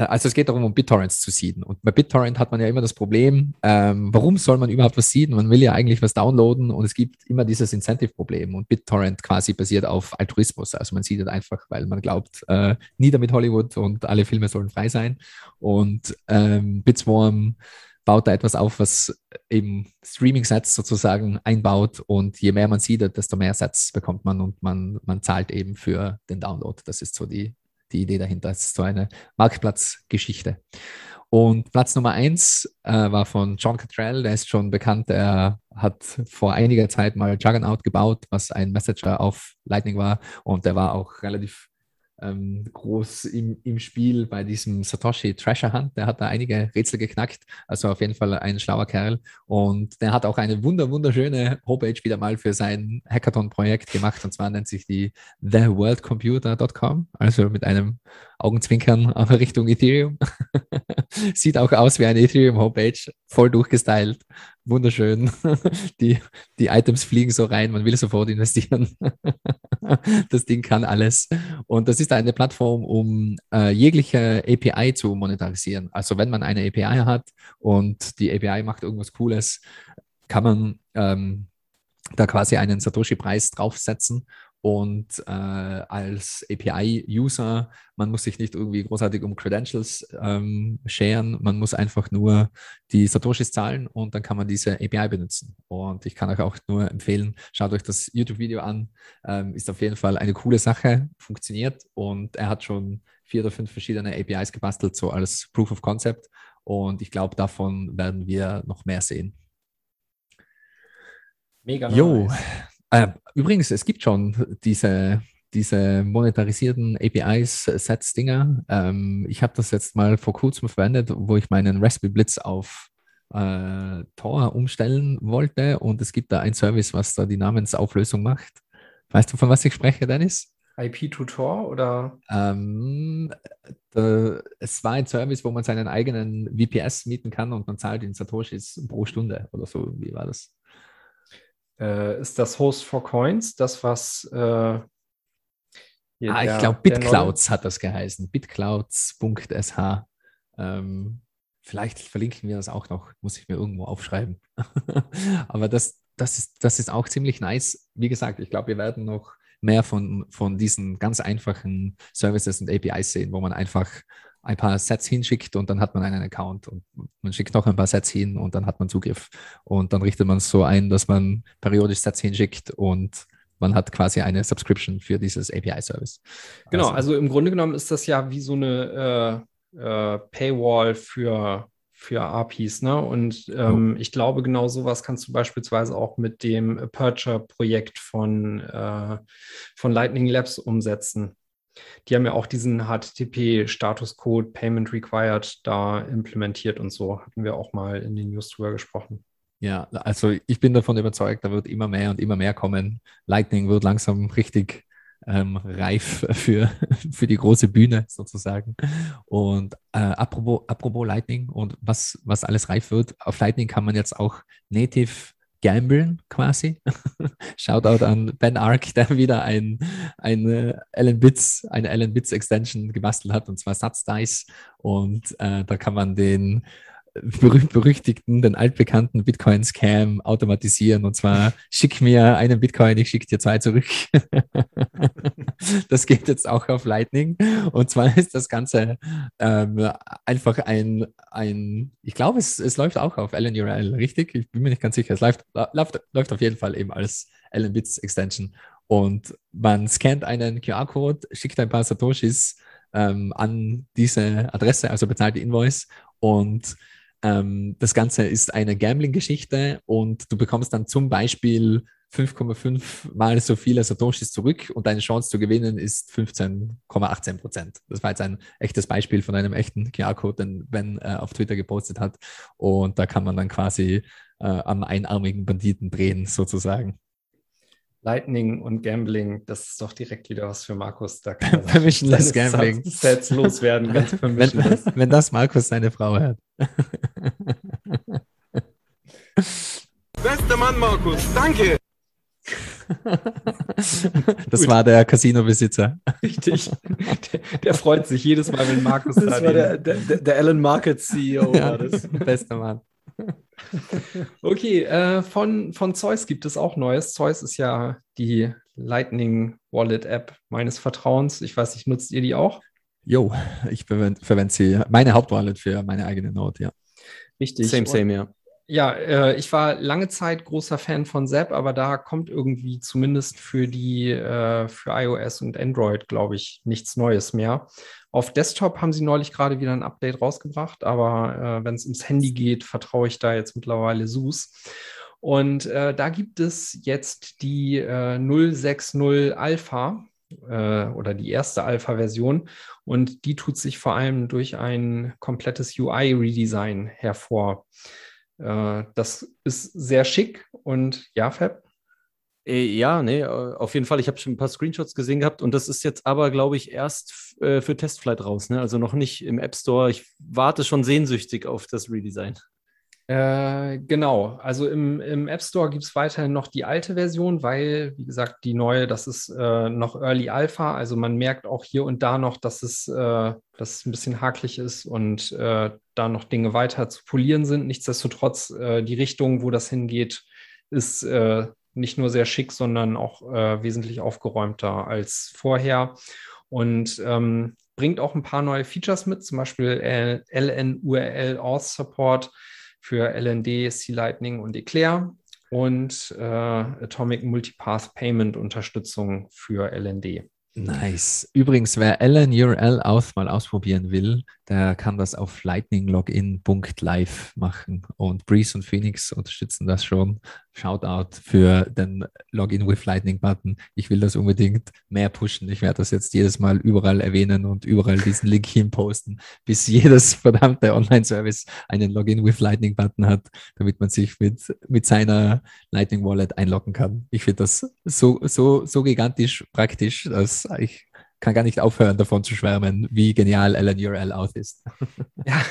S4: also es geht darum, um BitTorrents zu seeden. Und bei BitTorrent hat man ja immer das Problem, ähm, warum soll man überhaupt was seeden? Man will ja eigentlich was downloaden und es gibt immer dieses Incentive-Problem. Und BitTorrent quasi basiert auf Altruismus. Also man seedet einfach, weil man glaubt, äh, nieder mit Hollywood und alle Filme sollen frei sein. Und ähm, Bitswarm baut da etwas auf, was eben Streaming-Sets sozusagen einbaut und je mehr man sieht, desto mehr Sets bekommt man und man, man zahlt eben für den Download. Das ist so die, die Idee dahinter. Das ist so eine Marktplatzgeschichte. Und Platz Nummer eins äh, war von John Cattrall, der ist schon bekannt. Er hat vor einiger Zeit mal Juggernaut gebaut, was ein Messenger auf Lightning war. Und der war auch relativ ähm, groß im, im Spiel bei diesem Satoshi Treasure Hunt. Der hat da einige Rätsel geknackt. Also auf jeden Fall ein schlauer Kerl. Und der hat auch eine wunder, wunderschöne Homepage wieder mal für sein Hackathon-Projekt gemacht. Und zwar nennt sich die theworldcomputer.com. Also mit einem Augenzwinkern Richtung Ethereum. Sieht auch aus wie eine Ethereum-Homepage, voll durchgestylt, wunderschön. Die, die Items fliegen so rein, man will sofort investieren. Das Ding kann alles. Und das ist eine Plattform, um äh, jegliche API zu monetarisieren. Also wenn man eine API hat und die API macht irgendwas Cooles, kann man ähm, da quasi einen Satoshi-Preis draufsetzen und äh, als API-User, man muss sich nicht irgendwie großartig um Credentials ähm, scheren, man muss einfach nur die Satoshis zahlen und dann kann man diese API benutzen. Und ich kann euch auch nur empfehlen, schaut euch das YouTube-Video an, ähm, ist auf jeden Fall eine coole Sache, funktioniert und er hat schon vier oder fünf verschiedene APIs gebastelt, so als Proof of Concept. Und ich glaube, davon werden wir noch mehr sehen.
S3: Mega
S4: Jo, nice. Äh, übrigens, es gibt schon diese, diese monetarisierten APIs, Sets, Dinger. Ähm, ich habe das jetzt mal vor kurzem verwendet, wo ich meinen Raspberry Blitz auf äh, Tor umstellen wollte und es gibt da ein Service, was da die Namensauflösung macht. Weißt du, von was ich spreche, Dennis?
S3: IP-Tutor oder?
S4: Ähm, da, es war ein Service, wo man seinen eigenen VPS mieten kann und man zahlt in Satoshis pro Stunde oder so. Wie war das?
S3: Äh, ist das Host for Coins, das was. Äh,
S4: ah, der, ich glaube, BitClouds hat das geheißen. Bitclouds.sh. Ähm, vielleicht verlinken wir das auch noch, muss ich mir irgendwo aufschreiben. Aber das, das, ist, das ist auch ziemlich nice. Wie gesagt, ich glaube, wir werden noch mehr von, von diesen ganz einfachen Services und APIs sehen, wo man einfach ein paar Sets hinschickt und dann hat man einen Account und man schickt noch ein paar Sets hin und dann hat man Zugriff. Und dann richtet man es so ein, dass man periodisch Sets hinschickt und man hat quasi eine Subscription für dieses API-Service.
S3: Genau, also, also, im Grunde genommen ist das ja wie so eine äh, äh, Paywall für, für APIs, ne? Und ähm, oh. ich glaube, genau sowas kannst du beispielsweise auch mit dem Aperture-Projekt von, äh, von Lightning Labs umsetzen. Die haben ja auch diesen HTTP-Statuscode Payment Required da implementiert und so. Hatten wir auch mal in den News drüber gesprochen.
S4: Ja, also ich bin davon überzeugt, da wird immer mehr und immer mehr kommen. Lightning wird langsam richtig ähm, reif für, für die große Bühne sozusagen. Und äh, apropos, apropos Lightning und was, was alles reif wird, auf Lightning kann man jetzt auch native gamblen quasi. Shoutout an Ben Ark, der wieder ein, eine Alan Bits, eine Alan Bits Extension gebastelt hat, und zwar Satz Dice. Und äh, da kann man den berühmt-berüchtigten, den altbekannten Bitcoin-Scam automatisieren. Und zwar, schick mir einen Bitcoin, ich schicke dir zwei zurück. das geht jetzt auch auf Lightning. Und zwar ist das Ganze ähm, einfach ein, ein ich glaube, es, es läuft auch auf LNURL, richtig? Ich bin mir nicht ganz sicher. Es läuft, läuft, läuft auf jeden Fall eben als LNBits Extension. Und man scannt einen QR-Code, schickt ein paar Satoshis ähm, an diese Adresse, also bezahlt die Invoice und ähm, das Ganze ist eine Gambling-Geschichte und du bekommst dann zum Beispiel 5,5 mal so viele Satoshis zurück und deine Chance zu gewinnen ist 15,18 Prozent. Das war jetzt ein echtes Beispiel von einem echten QR-Code, den Ben äh, auf Twitter gepostet hat. Und da kann man dann quasi äh, am einarmigen Banditen drehen, sozusagen.
S3: Lightning und Gambling, das ist doch direkt wieder was für Markus. Da
S4: kann Permissionless Gambling.
S3: Sets loswerden, ganz
S4: permissionless. Wenn, wenn das Markus seine Frau hört.
S7: Bester Mann, Markus. Danke.
S4: das war der Casino-Besitzer.
S3: Richtig. Der, der, freut sich jedes Mal, wenn Markus
S5: das da war der, der, der Alan Market CEO.
S4: Ja, war das. Bester Mann.
S3: Okay, äh, von, von Zeus gibt es auch Neues. Zeus ist ja die Lightning Wallet App meines Vertrauens. Ich weiß nicht, nutzt ihr die auch?
S4: Jo, ich verwende, verwende sie, meine Hauptwallet für meine eigene Note, ja.
S3: Richtig.
S5: Same, same, ja.
S3: Ja, äh, ich war lange Zeit großer Fan von Zap, aber da kommt irgendwie zumindest für die äh, für iOS und Android, glaube ich, nichts Neues mehr. Auf Desktop haben sie neulich gerade wieder ein Update rausgebracht, aber äh, wenn es ums Handy geht, vertraue ich da jetzt mittlerweile SUS. Und äh, da gibt es jetzt die äh, 060 Alpha äh, oder die erste Alpha-Version und die tut sich vor allem durch ein komplettes UI-Redesign hervor. Äh, das ist sehr schick und ja, Fab?
S5: Äh, ja, nee, auf jeden Fall. Ich habe schon ein paar Screenshots gesehen gehabt und das ist jetzt aber, glaube ich, erst für Testflight raus, ne? Also noch nicht im App Store. Ich warte schon sehnsüchtig auf das Redesign.
S3: Äh, genau, also im, im App Store gibt es weiterhin noch die alte Version, weil, wie gesagt, die neue, das ist äh, noch Early Alpha. Also man merkt auch hier und da noch, dass es, äh, dass es ein bisschen hakelig ist und äh, da noch Dinge weiter zu polieren sind. Nichtsdestotrotz, äh, die Richtung, wo das hingeht, ist nicht nur sehr schick, sondern auch wesentlich aufgeräumter als vorher. Und ähm, bringt auch ein paar neue Features mit, zum Beispiel LNURL Auth Support für LND, C-Lightning und Eclair und äh, Atomic Multipath Payment Unterstützung für LND.
S4: Nice. Übrigens, wer LNURL Auth mal ausprobieren will, der kann das auf lightninglogin.live machen. Und Breeze und Phoenix unterstützen das schon. Shoutout für den Login with Lightning Button. Ich will das unbedingt mehr pushen. Ich werde das jetzt jedes Mal überall erwähnen und überall diesen Link hin posten, bis jedes verdammte Online-Service einen Login with Lightning Button hat, damit man sich mit, mit seiner Lightning Wallet einloggen kann. Ich finde das so, so, so gigantisch praktisch, dass ich kann gar nicht aufhören, davon zu schwärmen, wie genial Alan URL out ist.
S3: ja.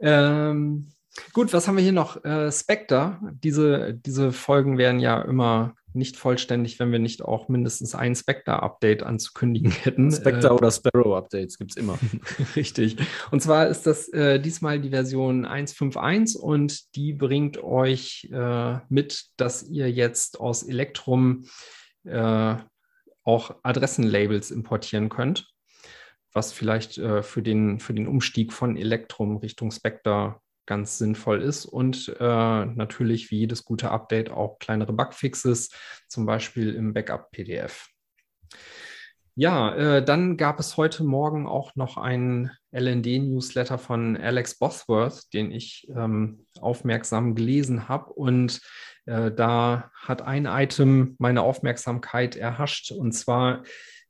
S3: ähm, gut, was haben wir hier noch? Äh, Spectre. Diese, diese Folgen wären ja immer nicht vollständig, wenn wir nicht auch mindestens ein Spectre-Update anzukündigen hätten.
S5: Spectre äh, oder Sparrow-Updates gibt es immer.
S3: Richtig. Und zwar ist das äh, diesmal die Version 1.5.1 und die bringt euch äh, mit, dass ihr jetzt aus Electrum äh, auch Adressenlabels importieren könnt, was vielleicht äh, für, den, für den Umstieg von Electrum Richtung Spectre ganz sinnvoll ist und äh, natürlich wie jedes gute Update auch kleinere Bugfixes, zum Beispiel im Backup-PDF. Ja, äh, dann gab es heute Morgen auch noch einen LND-Newsletter von Alex Bosworth, den ich ähm, aufmerksam gelesen habe. Und äh, da hat ein Item meine Aufmerksamkeit erhascht. Und zwar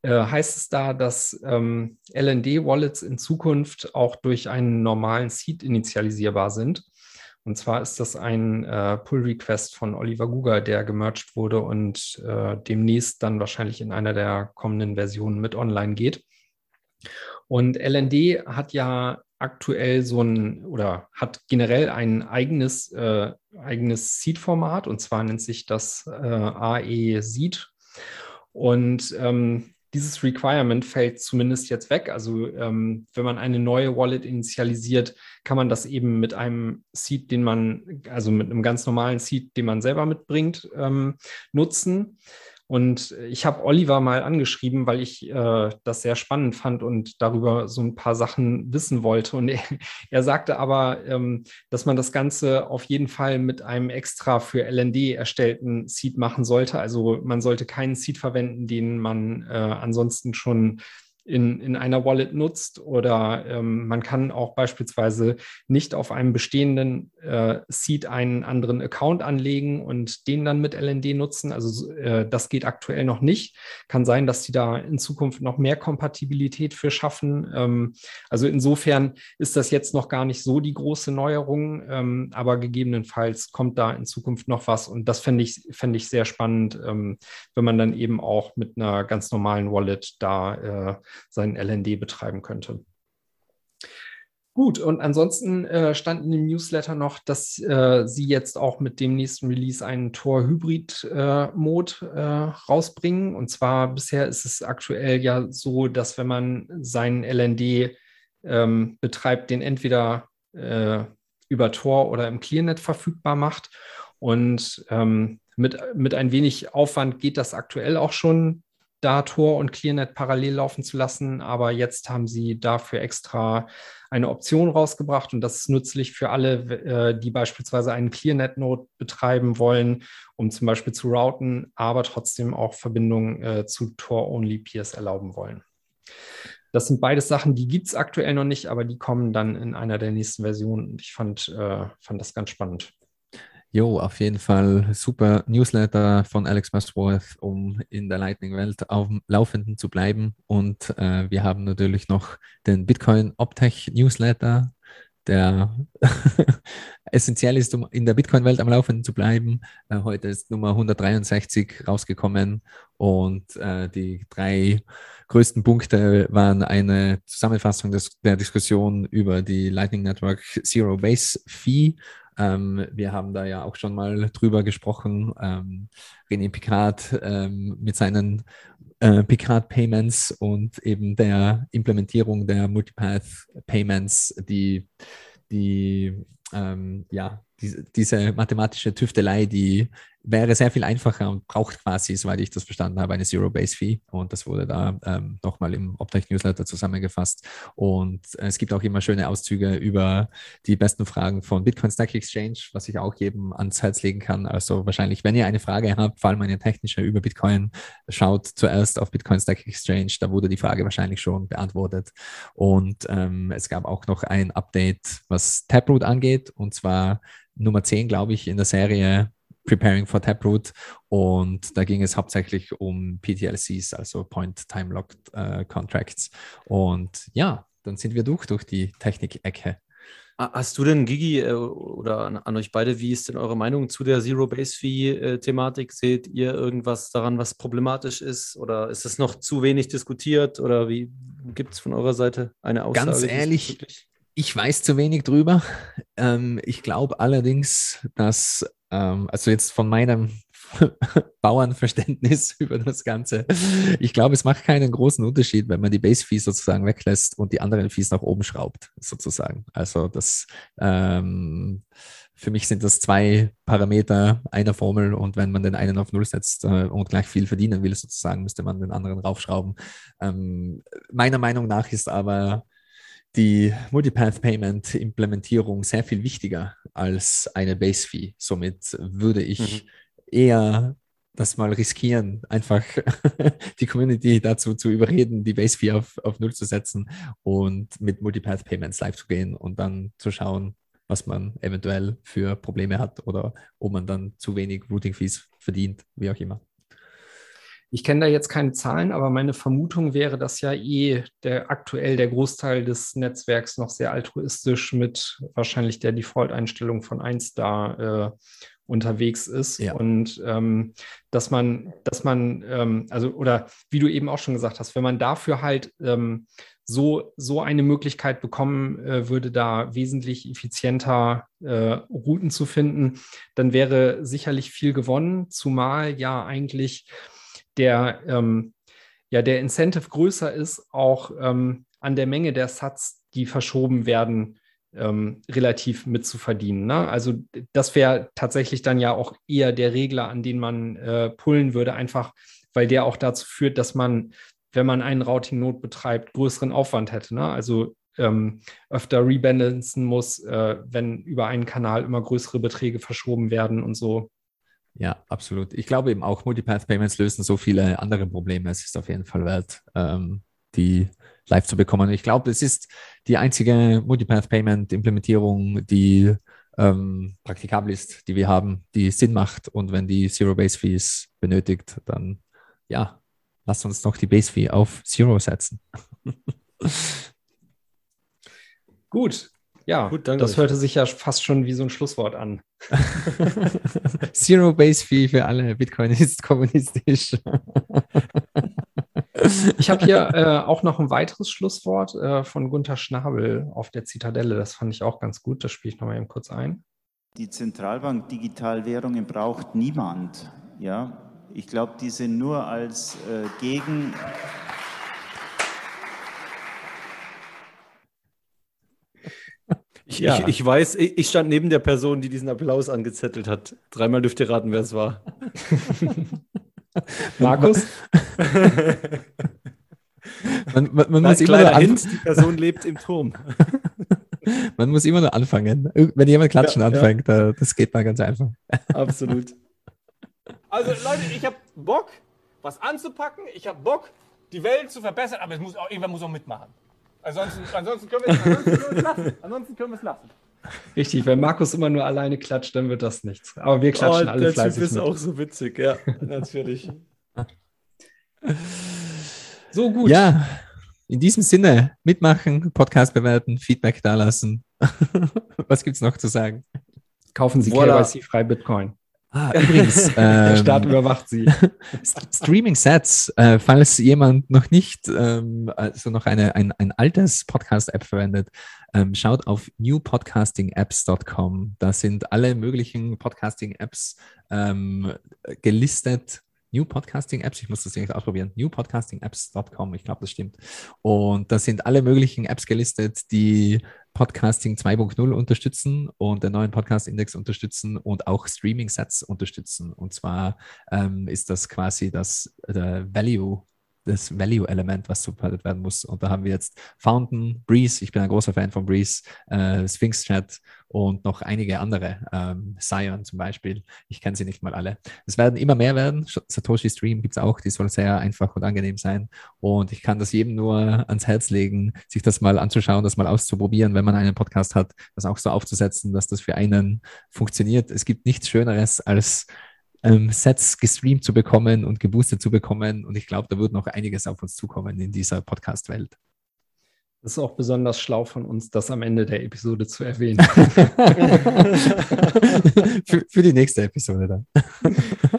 S3: äh, heißt es da, dass ähm, LND-Wallets in Zukunft auch durch einen normalen Seed initialisierbar sind. Und zwar ist das ein äh, Pull-Request von Oliver Guga, der gemerged wurde und äh, demnächst dann wahrscheinlich in einer der kommenden Versionen mit online geht. Und LND hat ja aktuell so ein oder hat generell ein eigenes, äh, eigenes Seed-Format und zwar nennt sich das äh, AE Seed. Und ähm, dieses Requirement fällt zumindest jetzt weg. Also ähm, wenn man eine neue Wallet initialisiert, kann man das eben mit einem Seed, den man, also mit einem ganz normalen Seed, den man selber mitbringt, ähm, nutzen. Und ich habe Oliver mal angeschrieben, weil ich äh, das sehr spannend fand und darüber so ein paar Sachen wissen wollte. Und er, er sagte aber, ähm, dass man das Ganze auf jeden Fall mit einem extra für LND erstellten Seed machen sollte. Also man sollte keinen Seed verwenden, den man äh, ansonsten schon in, in einer Wallet nutzt oder ähm, man kann auch beispielsweise nicht auf einem bestehenden äh, Seed einen anderen Account anlegen und den dann mit LND nutzen. Also äh, das geht aktuell noch nicht. Kann sein, dass die da in Zukunft noch mehr Kompatibilität für schaffen. Ähm, also insofern ist das jetzt noch gar nicht so die große Neuerung, ähm, aber gegebenenfalls kommt da in Zukunft noch was und das fände ich, fänd ich sehr spannend, ähm, wenn man dann eben auch mit einer ganz normalen Wallet da äh, seinen LND betreiben könnte. Gut, und ansonsten äh, stand in dem Newsletter noch, dass äh, Sie jetzt auch mit dem nächsten Release einen Tor-Hybrid-Mode äh, rausbringen. Und zwar bisher ist es aktuell ja so, dass wenn man seinen LND ähm, betreibt, den entweder äh, über Tor oder im ClearNet verfügbar macht. Und ähm, mit, mit ein wenig Aufwand geht das aktuell auch schon da Tor und ClearNet parallel laufen zu lassen. Aber jetzt haben sie dafür extra eine Option rausgebracht und das ist nützlich für alle, äh, die beispielsweise einen ClearNet-Node betreiben wollen, um zum Beispiel zu routen, aber trotzdem auch Verbindungen äh, zu Tor-Only-Peers erlauben wollen. Das sind beides Sachen, die gibt es aktuell noch nicht, aber die kommen dann in einer der nächsten Versionen. Und ich fand, äh, fand das ganz spannend.
S4: Jo, auf jeden Fall super Newsletter von Alex Musworth, um in der Lightning-Welt auf dem Laufenden zu bleiben. Und äh, wir haben natürlich noch den Bitcoin Optech Newsletter, der essentiell ist, um in der Bitcoin-Welt am Laufenden zu bleiben. Äh, heute ist Nummer 163 rausgekommen und äh, die drei größten Punkte waren eine Zusammenfassung des, der Diskussion über die Lightning Network Zero Base Fee ähm, wir haben da ja auch schon mal drüber gesprochen. Ähm, René Picard ähm, mit seinen äh, Picard Payments und eben der Implementierung der Multipath Payments, die, die ähm, ja, die, diese mathematische Tüftelei, die wäre sehr viel einfacher und braucht quasi, soweit ich das verstanden habe, eine Zero-Base-Fee. Und das wurde da ähm, nochmal im Optech-Newsletter zusammengefasst. Und es gibt auch immer schöne Auszüge über die besten Fragen von Bitcoin Stack Exchange, was ich auch jedem ans Herz legen kann. Also wahrscheinlich, wenn ihr eine Frage habt, vor allem eine technische über Bitcoin, schaut zuerst auf Bitcoin Stack Exchange. Da wurde die Frage wahrscheinlich schon beantwortet. Und ähm, es gab auch noch ein Update, was Taproot angeht. Und zwar Nummer 10, glaube ich, in der Serie Preparing for Taproot und da ging es hauptsächlich um PTLCs, also Point Time Locked äh, Contracts. Und ja, dann sind wir durch durch die Technik-Ecke.
S5: Hast du denn, Gigi, äh, oder an, an, euch beide, wie ist denn eure Meinung zu der Zero-Base-Fee-Thematik? Seht ihr irgendwas daran, was problematisch ist? Oder ist es noch zu wenig diskutiert? Oder wie gibt es von eurer Seite eine Aussage?
S4: Ganz ehrlich, ich weiß zu wenig drüber. Ähm, ich glaube allerdings, dass, ähm, also jetzt von meinem Bauernverständnis über das Ganze, ich glaube, es macht keinen großen Unterschied, wenn man die Base-Fees sozusagen weglässt und die anderen Fees nach oben schraubt, sozusagen. Also das ähm, für mich sind das zwei Parameter einer Formel und wenn man den einen auf Null setzt äh, und gleich viel verdienen will, sozusagen, müsste man den anderen raufschrauben. Ähm, meiner Meinung nach ist aber die Multipath Payment Implementierung sehr viel wichtiger als eine Base Fee. Somit würde ich mhm. eher das mal riskieren, einfach die Community dazu zu überreden, die Base Fee auf, auf Null zu setzen und mit Multipath Payments live zu gehen und dann zu schauen, was man eventuell für Probleme hat oder ob man dann zu wenig Routing Fees verdient, wie auch immer.
S3: Ich kenne da jetzt keine Zahlen, aber meine Vermutung wäre, dass ja eh der aktuell der Großteil des Netzwerks noch sehr altruistisch mit wahrscheinlich der Default-Einstellung von 1 da äh, unterwegs ist. Ja. Und ähm, dass man, dass man, ähm, also, oder wie du eben auch schon gesagt hast, wenn man dafür halt ähm, so, so eine Möglichkeit bekommen äh, würde, da wesentlich effizienter äh, Routen zu finden, dann wäre sicherlich viel gewonnen, zumal ja eigentlich der, ähm, ja, der Incentive größer ist, auch ähm, an der Menge der Sats, die verschoben werden, ähm, relativ mitzuverdienen. Ne? Also das wäre tatsächlich dann ja auch eher der Regler, an den man äh, pullen würde, einfach weil der auch dazu führt, dass man, wenn man einen Routing-Not betreibt, größeren Aufwand hätte. Ne? Also ähm, öfter rebalancen muss, äh, wenn über einen Kanal immer größere Beträge verschoben werden und so.
S4: Ja, absolut. Ich glaube eben auch, Multipath Payments lösen so viele andere Probleme. Es ist auf jeden Fall wert, ähm, die live zu bekommen. Ich glaube, es ist die einzige Multipath Payment Implementierung, die ähm, praktikabel ist, die wir haben, die Sinn macht. Und wenn die Zero Base Fees benötigt, dann ja, lass uns doch die Base Fee auf Zero setzen.
S3: Gut, ja, Gut, das euch. hörte sich ja fast schon wie so ein Schlusswort an.
S4: Zero Base Fee für alle. Bitcoin ist kommunistisch.
S3: Ich habe hier äh, auch noch ein weiteres Schlusswort äh, von Gunther Schnabel auf der Zitadelle. Das fand ich auch ganz gut. Das spiele ich nochmal eben kurz ein.
S7: Die Zentralbank Digitalwährungen braucht niemand. Ja, ich glaube, die sind nur als äh, Gegen.
S5: Ich, ja. ich, ich, weiß, ich stand neben der Person, die diesen Applaus angezettelt hat. Dreimal dürft ihr raten, wer es war.
S3: Markus?
S5: man, man, man muss immer nur Hint, die Person lebt im Turm.
S4: man muss immer nur anfangen. Wenn jemand klatschen ja, anfängt, ja. das geht mal ganz einfach.
S5: Absolut.
S8: Also Leute, ich habe Bock, was anzupacken. Ich habe Bock, die Welt zu verbessern, aber es muss auch, irgendwer muss auch mitmachen. Ansonsten, ansonsten können wir es lassen. Ansonsten können wir es lassen.
S3: Richtig, wenn Markus immer nur alleine klatscht, dann wird das nichts. Aber wir klatschen oh, alle fleißig.
S5: Das ist auch so witzig, ja, natürlich.
S4: so gut. Ja, in diesem Sinne, mitmachen, Podcast bewerten, Feedback dalassen. Was gibt es noch zu sagen?
S3: Kaufen Sie voilà. KYC-frei Bitcoin.
S4: Ah, übrigens.
S3: Der ähm, Staat überwacht sie.
S4: Streaming-Sets, äh, falls jemand noch nicht, ähm, also noch eine, ein, ein altes Podcast-App verwendet, ähm, schaut auf newpodcastingapps.com. Da sind alle möglichen Podcasting-Apps ähm, gelistet New Podcasting Apps, ich muss das eigentlich ausprobieren, newpodcastingapps.com, ich glaube, das stimmt. Und da sind alle möglichen Apps gelistet, die Podcasting 2.0 unterstützen und den neuen Podcast-Index unterstützen und auch Streaming-Sets unterstützen. Und zwar ähm, ist das quasi das Value das Value-Element, was supported werden muss. Und da haben wir jetzt Fountain, Breeze, ich bin ein großer Fan von Breeze, äh, Sphinx Chat und noch einige andere, ähm, Sion zum Beispiel. Ich kenne sie nicht mal alle. Es werden immer mehr werden. Satoshi Stream gibt es auch, die soll sehr einfach und angenehm sein. Und ich kann das jedem nur ans Herz legen, sich das mal anzuschauen, das mal auszuprobieren, wenn man einen Podcast hat, das auch so aufzusetzen, dass das für einen funktioniert. Es gibt nichts Schöneres als ähm, Sets gestreamt zu bekommen und geboostet zu bekommen. Und ich glaube, da wird noch einiges auf uns zukommen in dieser Podcast-Welt.
S3: Das ist auch besonders schlau von uns, das am Ende der Episode zu erwähnen.
S4: für, für die nächste Episode dann.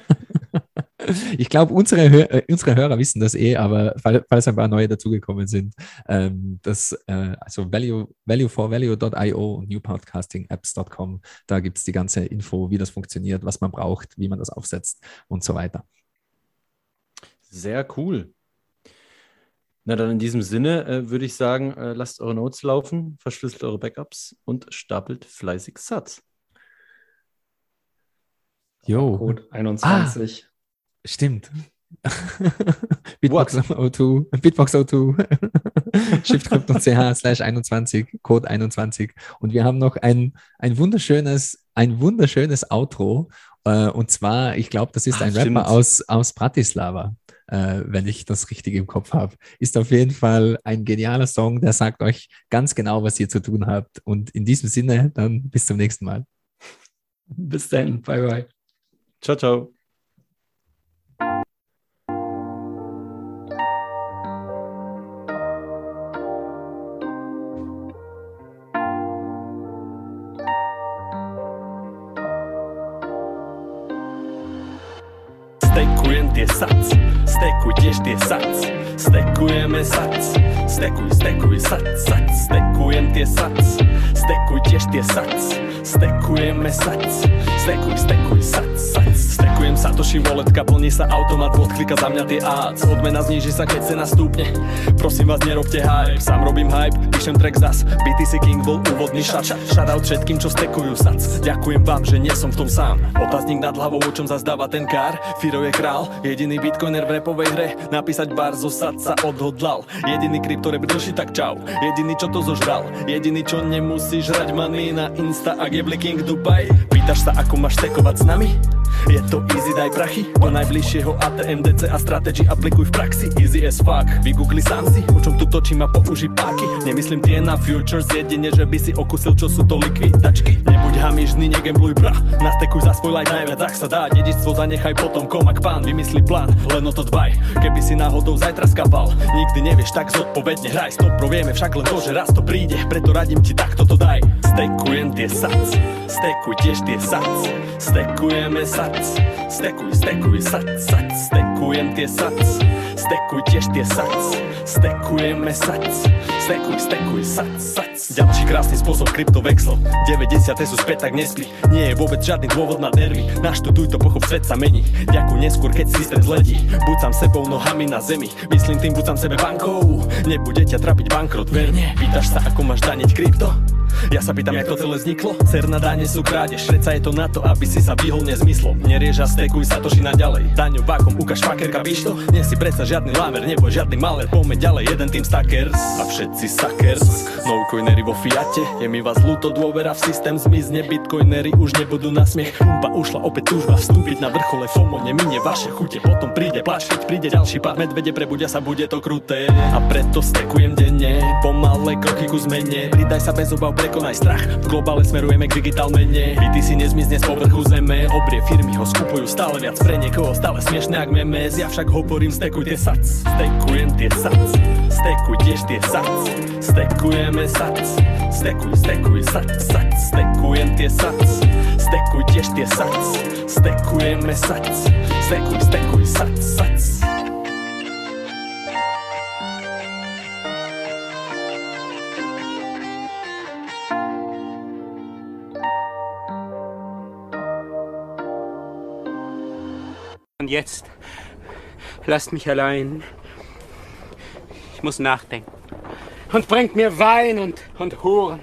S4: Ich glaube, unsere, Hör äh, unsere Hörer wissen das eh, aber falls ein paar neue dazugekommen sind, ähm, das, äh, also value, value4value.io und newpodcastingapps.com, da gibt es die ganze Info, wie das funktioniert, was man braucht, wie man das aufsetzt und so weiter.
S5: Sehr cool. Na dann in diesem Sinne äh, würde ich sagen, äh, lasst eure Notes laufen, verschlüsselt eure Backups und stapelt fleißig Satz.
S3: Jo. Code 21. Ah.
S4: Stimmt. Bitbox O2, Bitbox O2, shiftcrypto.ch slash 21, Code 21. Und wir haben noch ein, ein wunderschönes, ein wunderschönes Outro. Äh, und zwar, ich glaube, das ist Ach, ein stimmt. Rapper aus, aus Bratislava, äh, wenn ich das richtig im Kopf habe. Ist auf jeden Fall ein genialer Song, der sagt euch ganz genau, was ihr zu tun habt. Und in diesem Sinne, dann bis zum nächsten Mal.
S3: Bis dann. Bye, bye.
S5: Ciao, ciao.
S9: Sac, stekuj tiež tie sac, stekujeme sac, stekuj, stekuj sac, sac, stekujem tie sac, stekuj tiež tie sac, stekujeme sac, stekuj, stekuj sac, sac, stekujem Satoshi voletka, plní sa automat, odklika za mňa tie ads, odmena zniží sa keď cena stúpne, prosím vás nerobte hype, sám robím hype, píšem track zas, BTC King bol úvodný šat, shoutout všetkým čo stekujú sac, ďakujem vám, že nie som v tom sám, otáznik nad hlavou, o čom zazdáva ten kár, Firo je král, Jediný bitcoiner v repovej hre. Napísať bar zo sad sa odhodlal. Jediný kryptorep dlší tak čau. Jediný čo to zožral. Jediný čo nemusí žrať money na Insta Ak je blinking Dubai Pýtaš sa ako máš tekovať s nami? Je to easy, daj prachy Do najbližšieho ATM, DC a strategy aplikuj v praxi. Easy as fuck, vygoogli sám si O čom tu točím a použij páky. Nemyslím tie na futures, jedine, že by si okusil, čo sú to likvidačky. Nebuď hamižný, negembluj bra. Nastekuj za svoj like najviac, ak sa dá. Dedičstvo zanechaj potom, komak pán Vymyslí plán, len o to dbaj. Keby si náhodou zajtra skapal Nikdy nevieš, tak zodpovedne. Hraj Stop, vieme však len to, že raz to príde. Preto radím ti takto to daj. Stekujem tie sac. Stekuj tiež tie sac. Stekujeme sac sac. Stekuj, stekuj, sac, sac, stekujem tie sac. Stekuj tiež tie sac, stekujeme sac. Stekuj, stekuj, sac, sac. Ďalší krásny spôsob kryptovexlov 90. sú späť, tak nespí Nie je vôbec žiadny dôvod na nervy Naštuduj to, pochop, svet sa mení Ďakuj neskôr, keď systém zledí Buď sám sebou, nohami na zemi Myslím tým, buď sám sebe bankou Nebude ťa trapiť bankrot, verne Pýtaš sa, ako máš daniť krypto? Ja sa pýtam, jak to celé vzniklo. Cerná dáne sú krádež, predsa je to na to, aby si sa vyhol nezmyslom. Neriež a stekuj sa toši na ďalej. Daňovákom ukáž fakerka, víš to? Nie si predsa žiadny lámer, neboj žiadny maler. Poďme ďalej, jeden tým stackers A všetci suckers No coinery vo Fiate Je mi vás ľúto, dôvera v systém zmizne. Bitcoinery už nebudú na smiech. Pumpa ušla opäť túžba vstúpiť na vrchole FOMO. Neminie vaše chute, potom príde plač Keď príde ďalší pár. Medvede, prebudia sa, bude to kruté. A preto stekujem denne Pomalé kroky ku zmene. Pridaj sa bez obav, prekonaj strach. V globále smerujeme k digitál mene Byty si nezmizne z povrchu zeme. Obrie firmy ho skupujú stále viac pre niekoho. Stále smiešne ak memes Ja však hovorím stekuj tie sac. Stekujem tie sac. Stekuj tiež tie sac. Stekujeme sac. Stekuj, stekuj, sac, sac. Stekujem tie sac. Stekuj tiež tie sac. Stekujeme sac. Stekuj, stekuj, sac, sac
S10: Und jetzt lasst mich allein. Ich muss nachdenken. Und bringt mir Wein und, und Huren.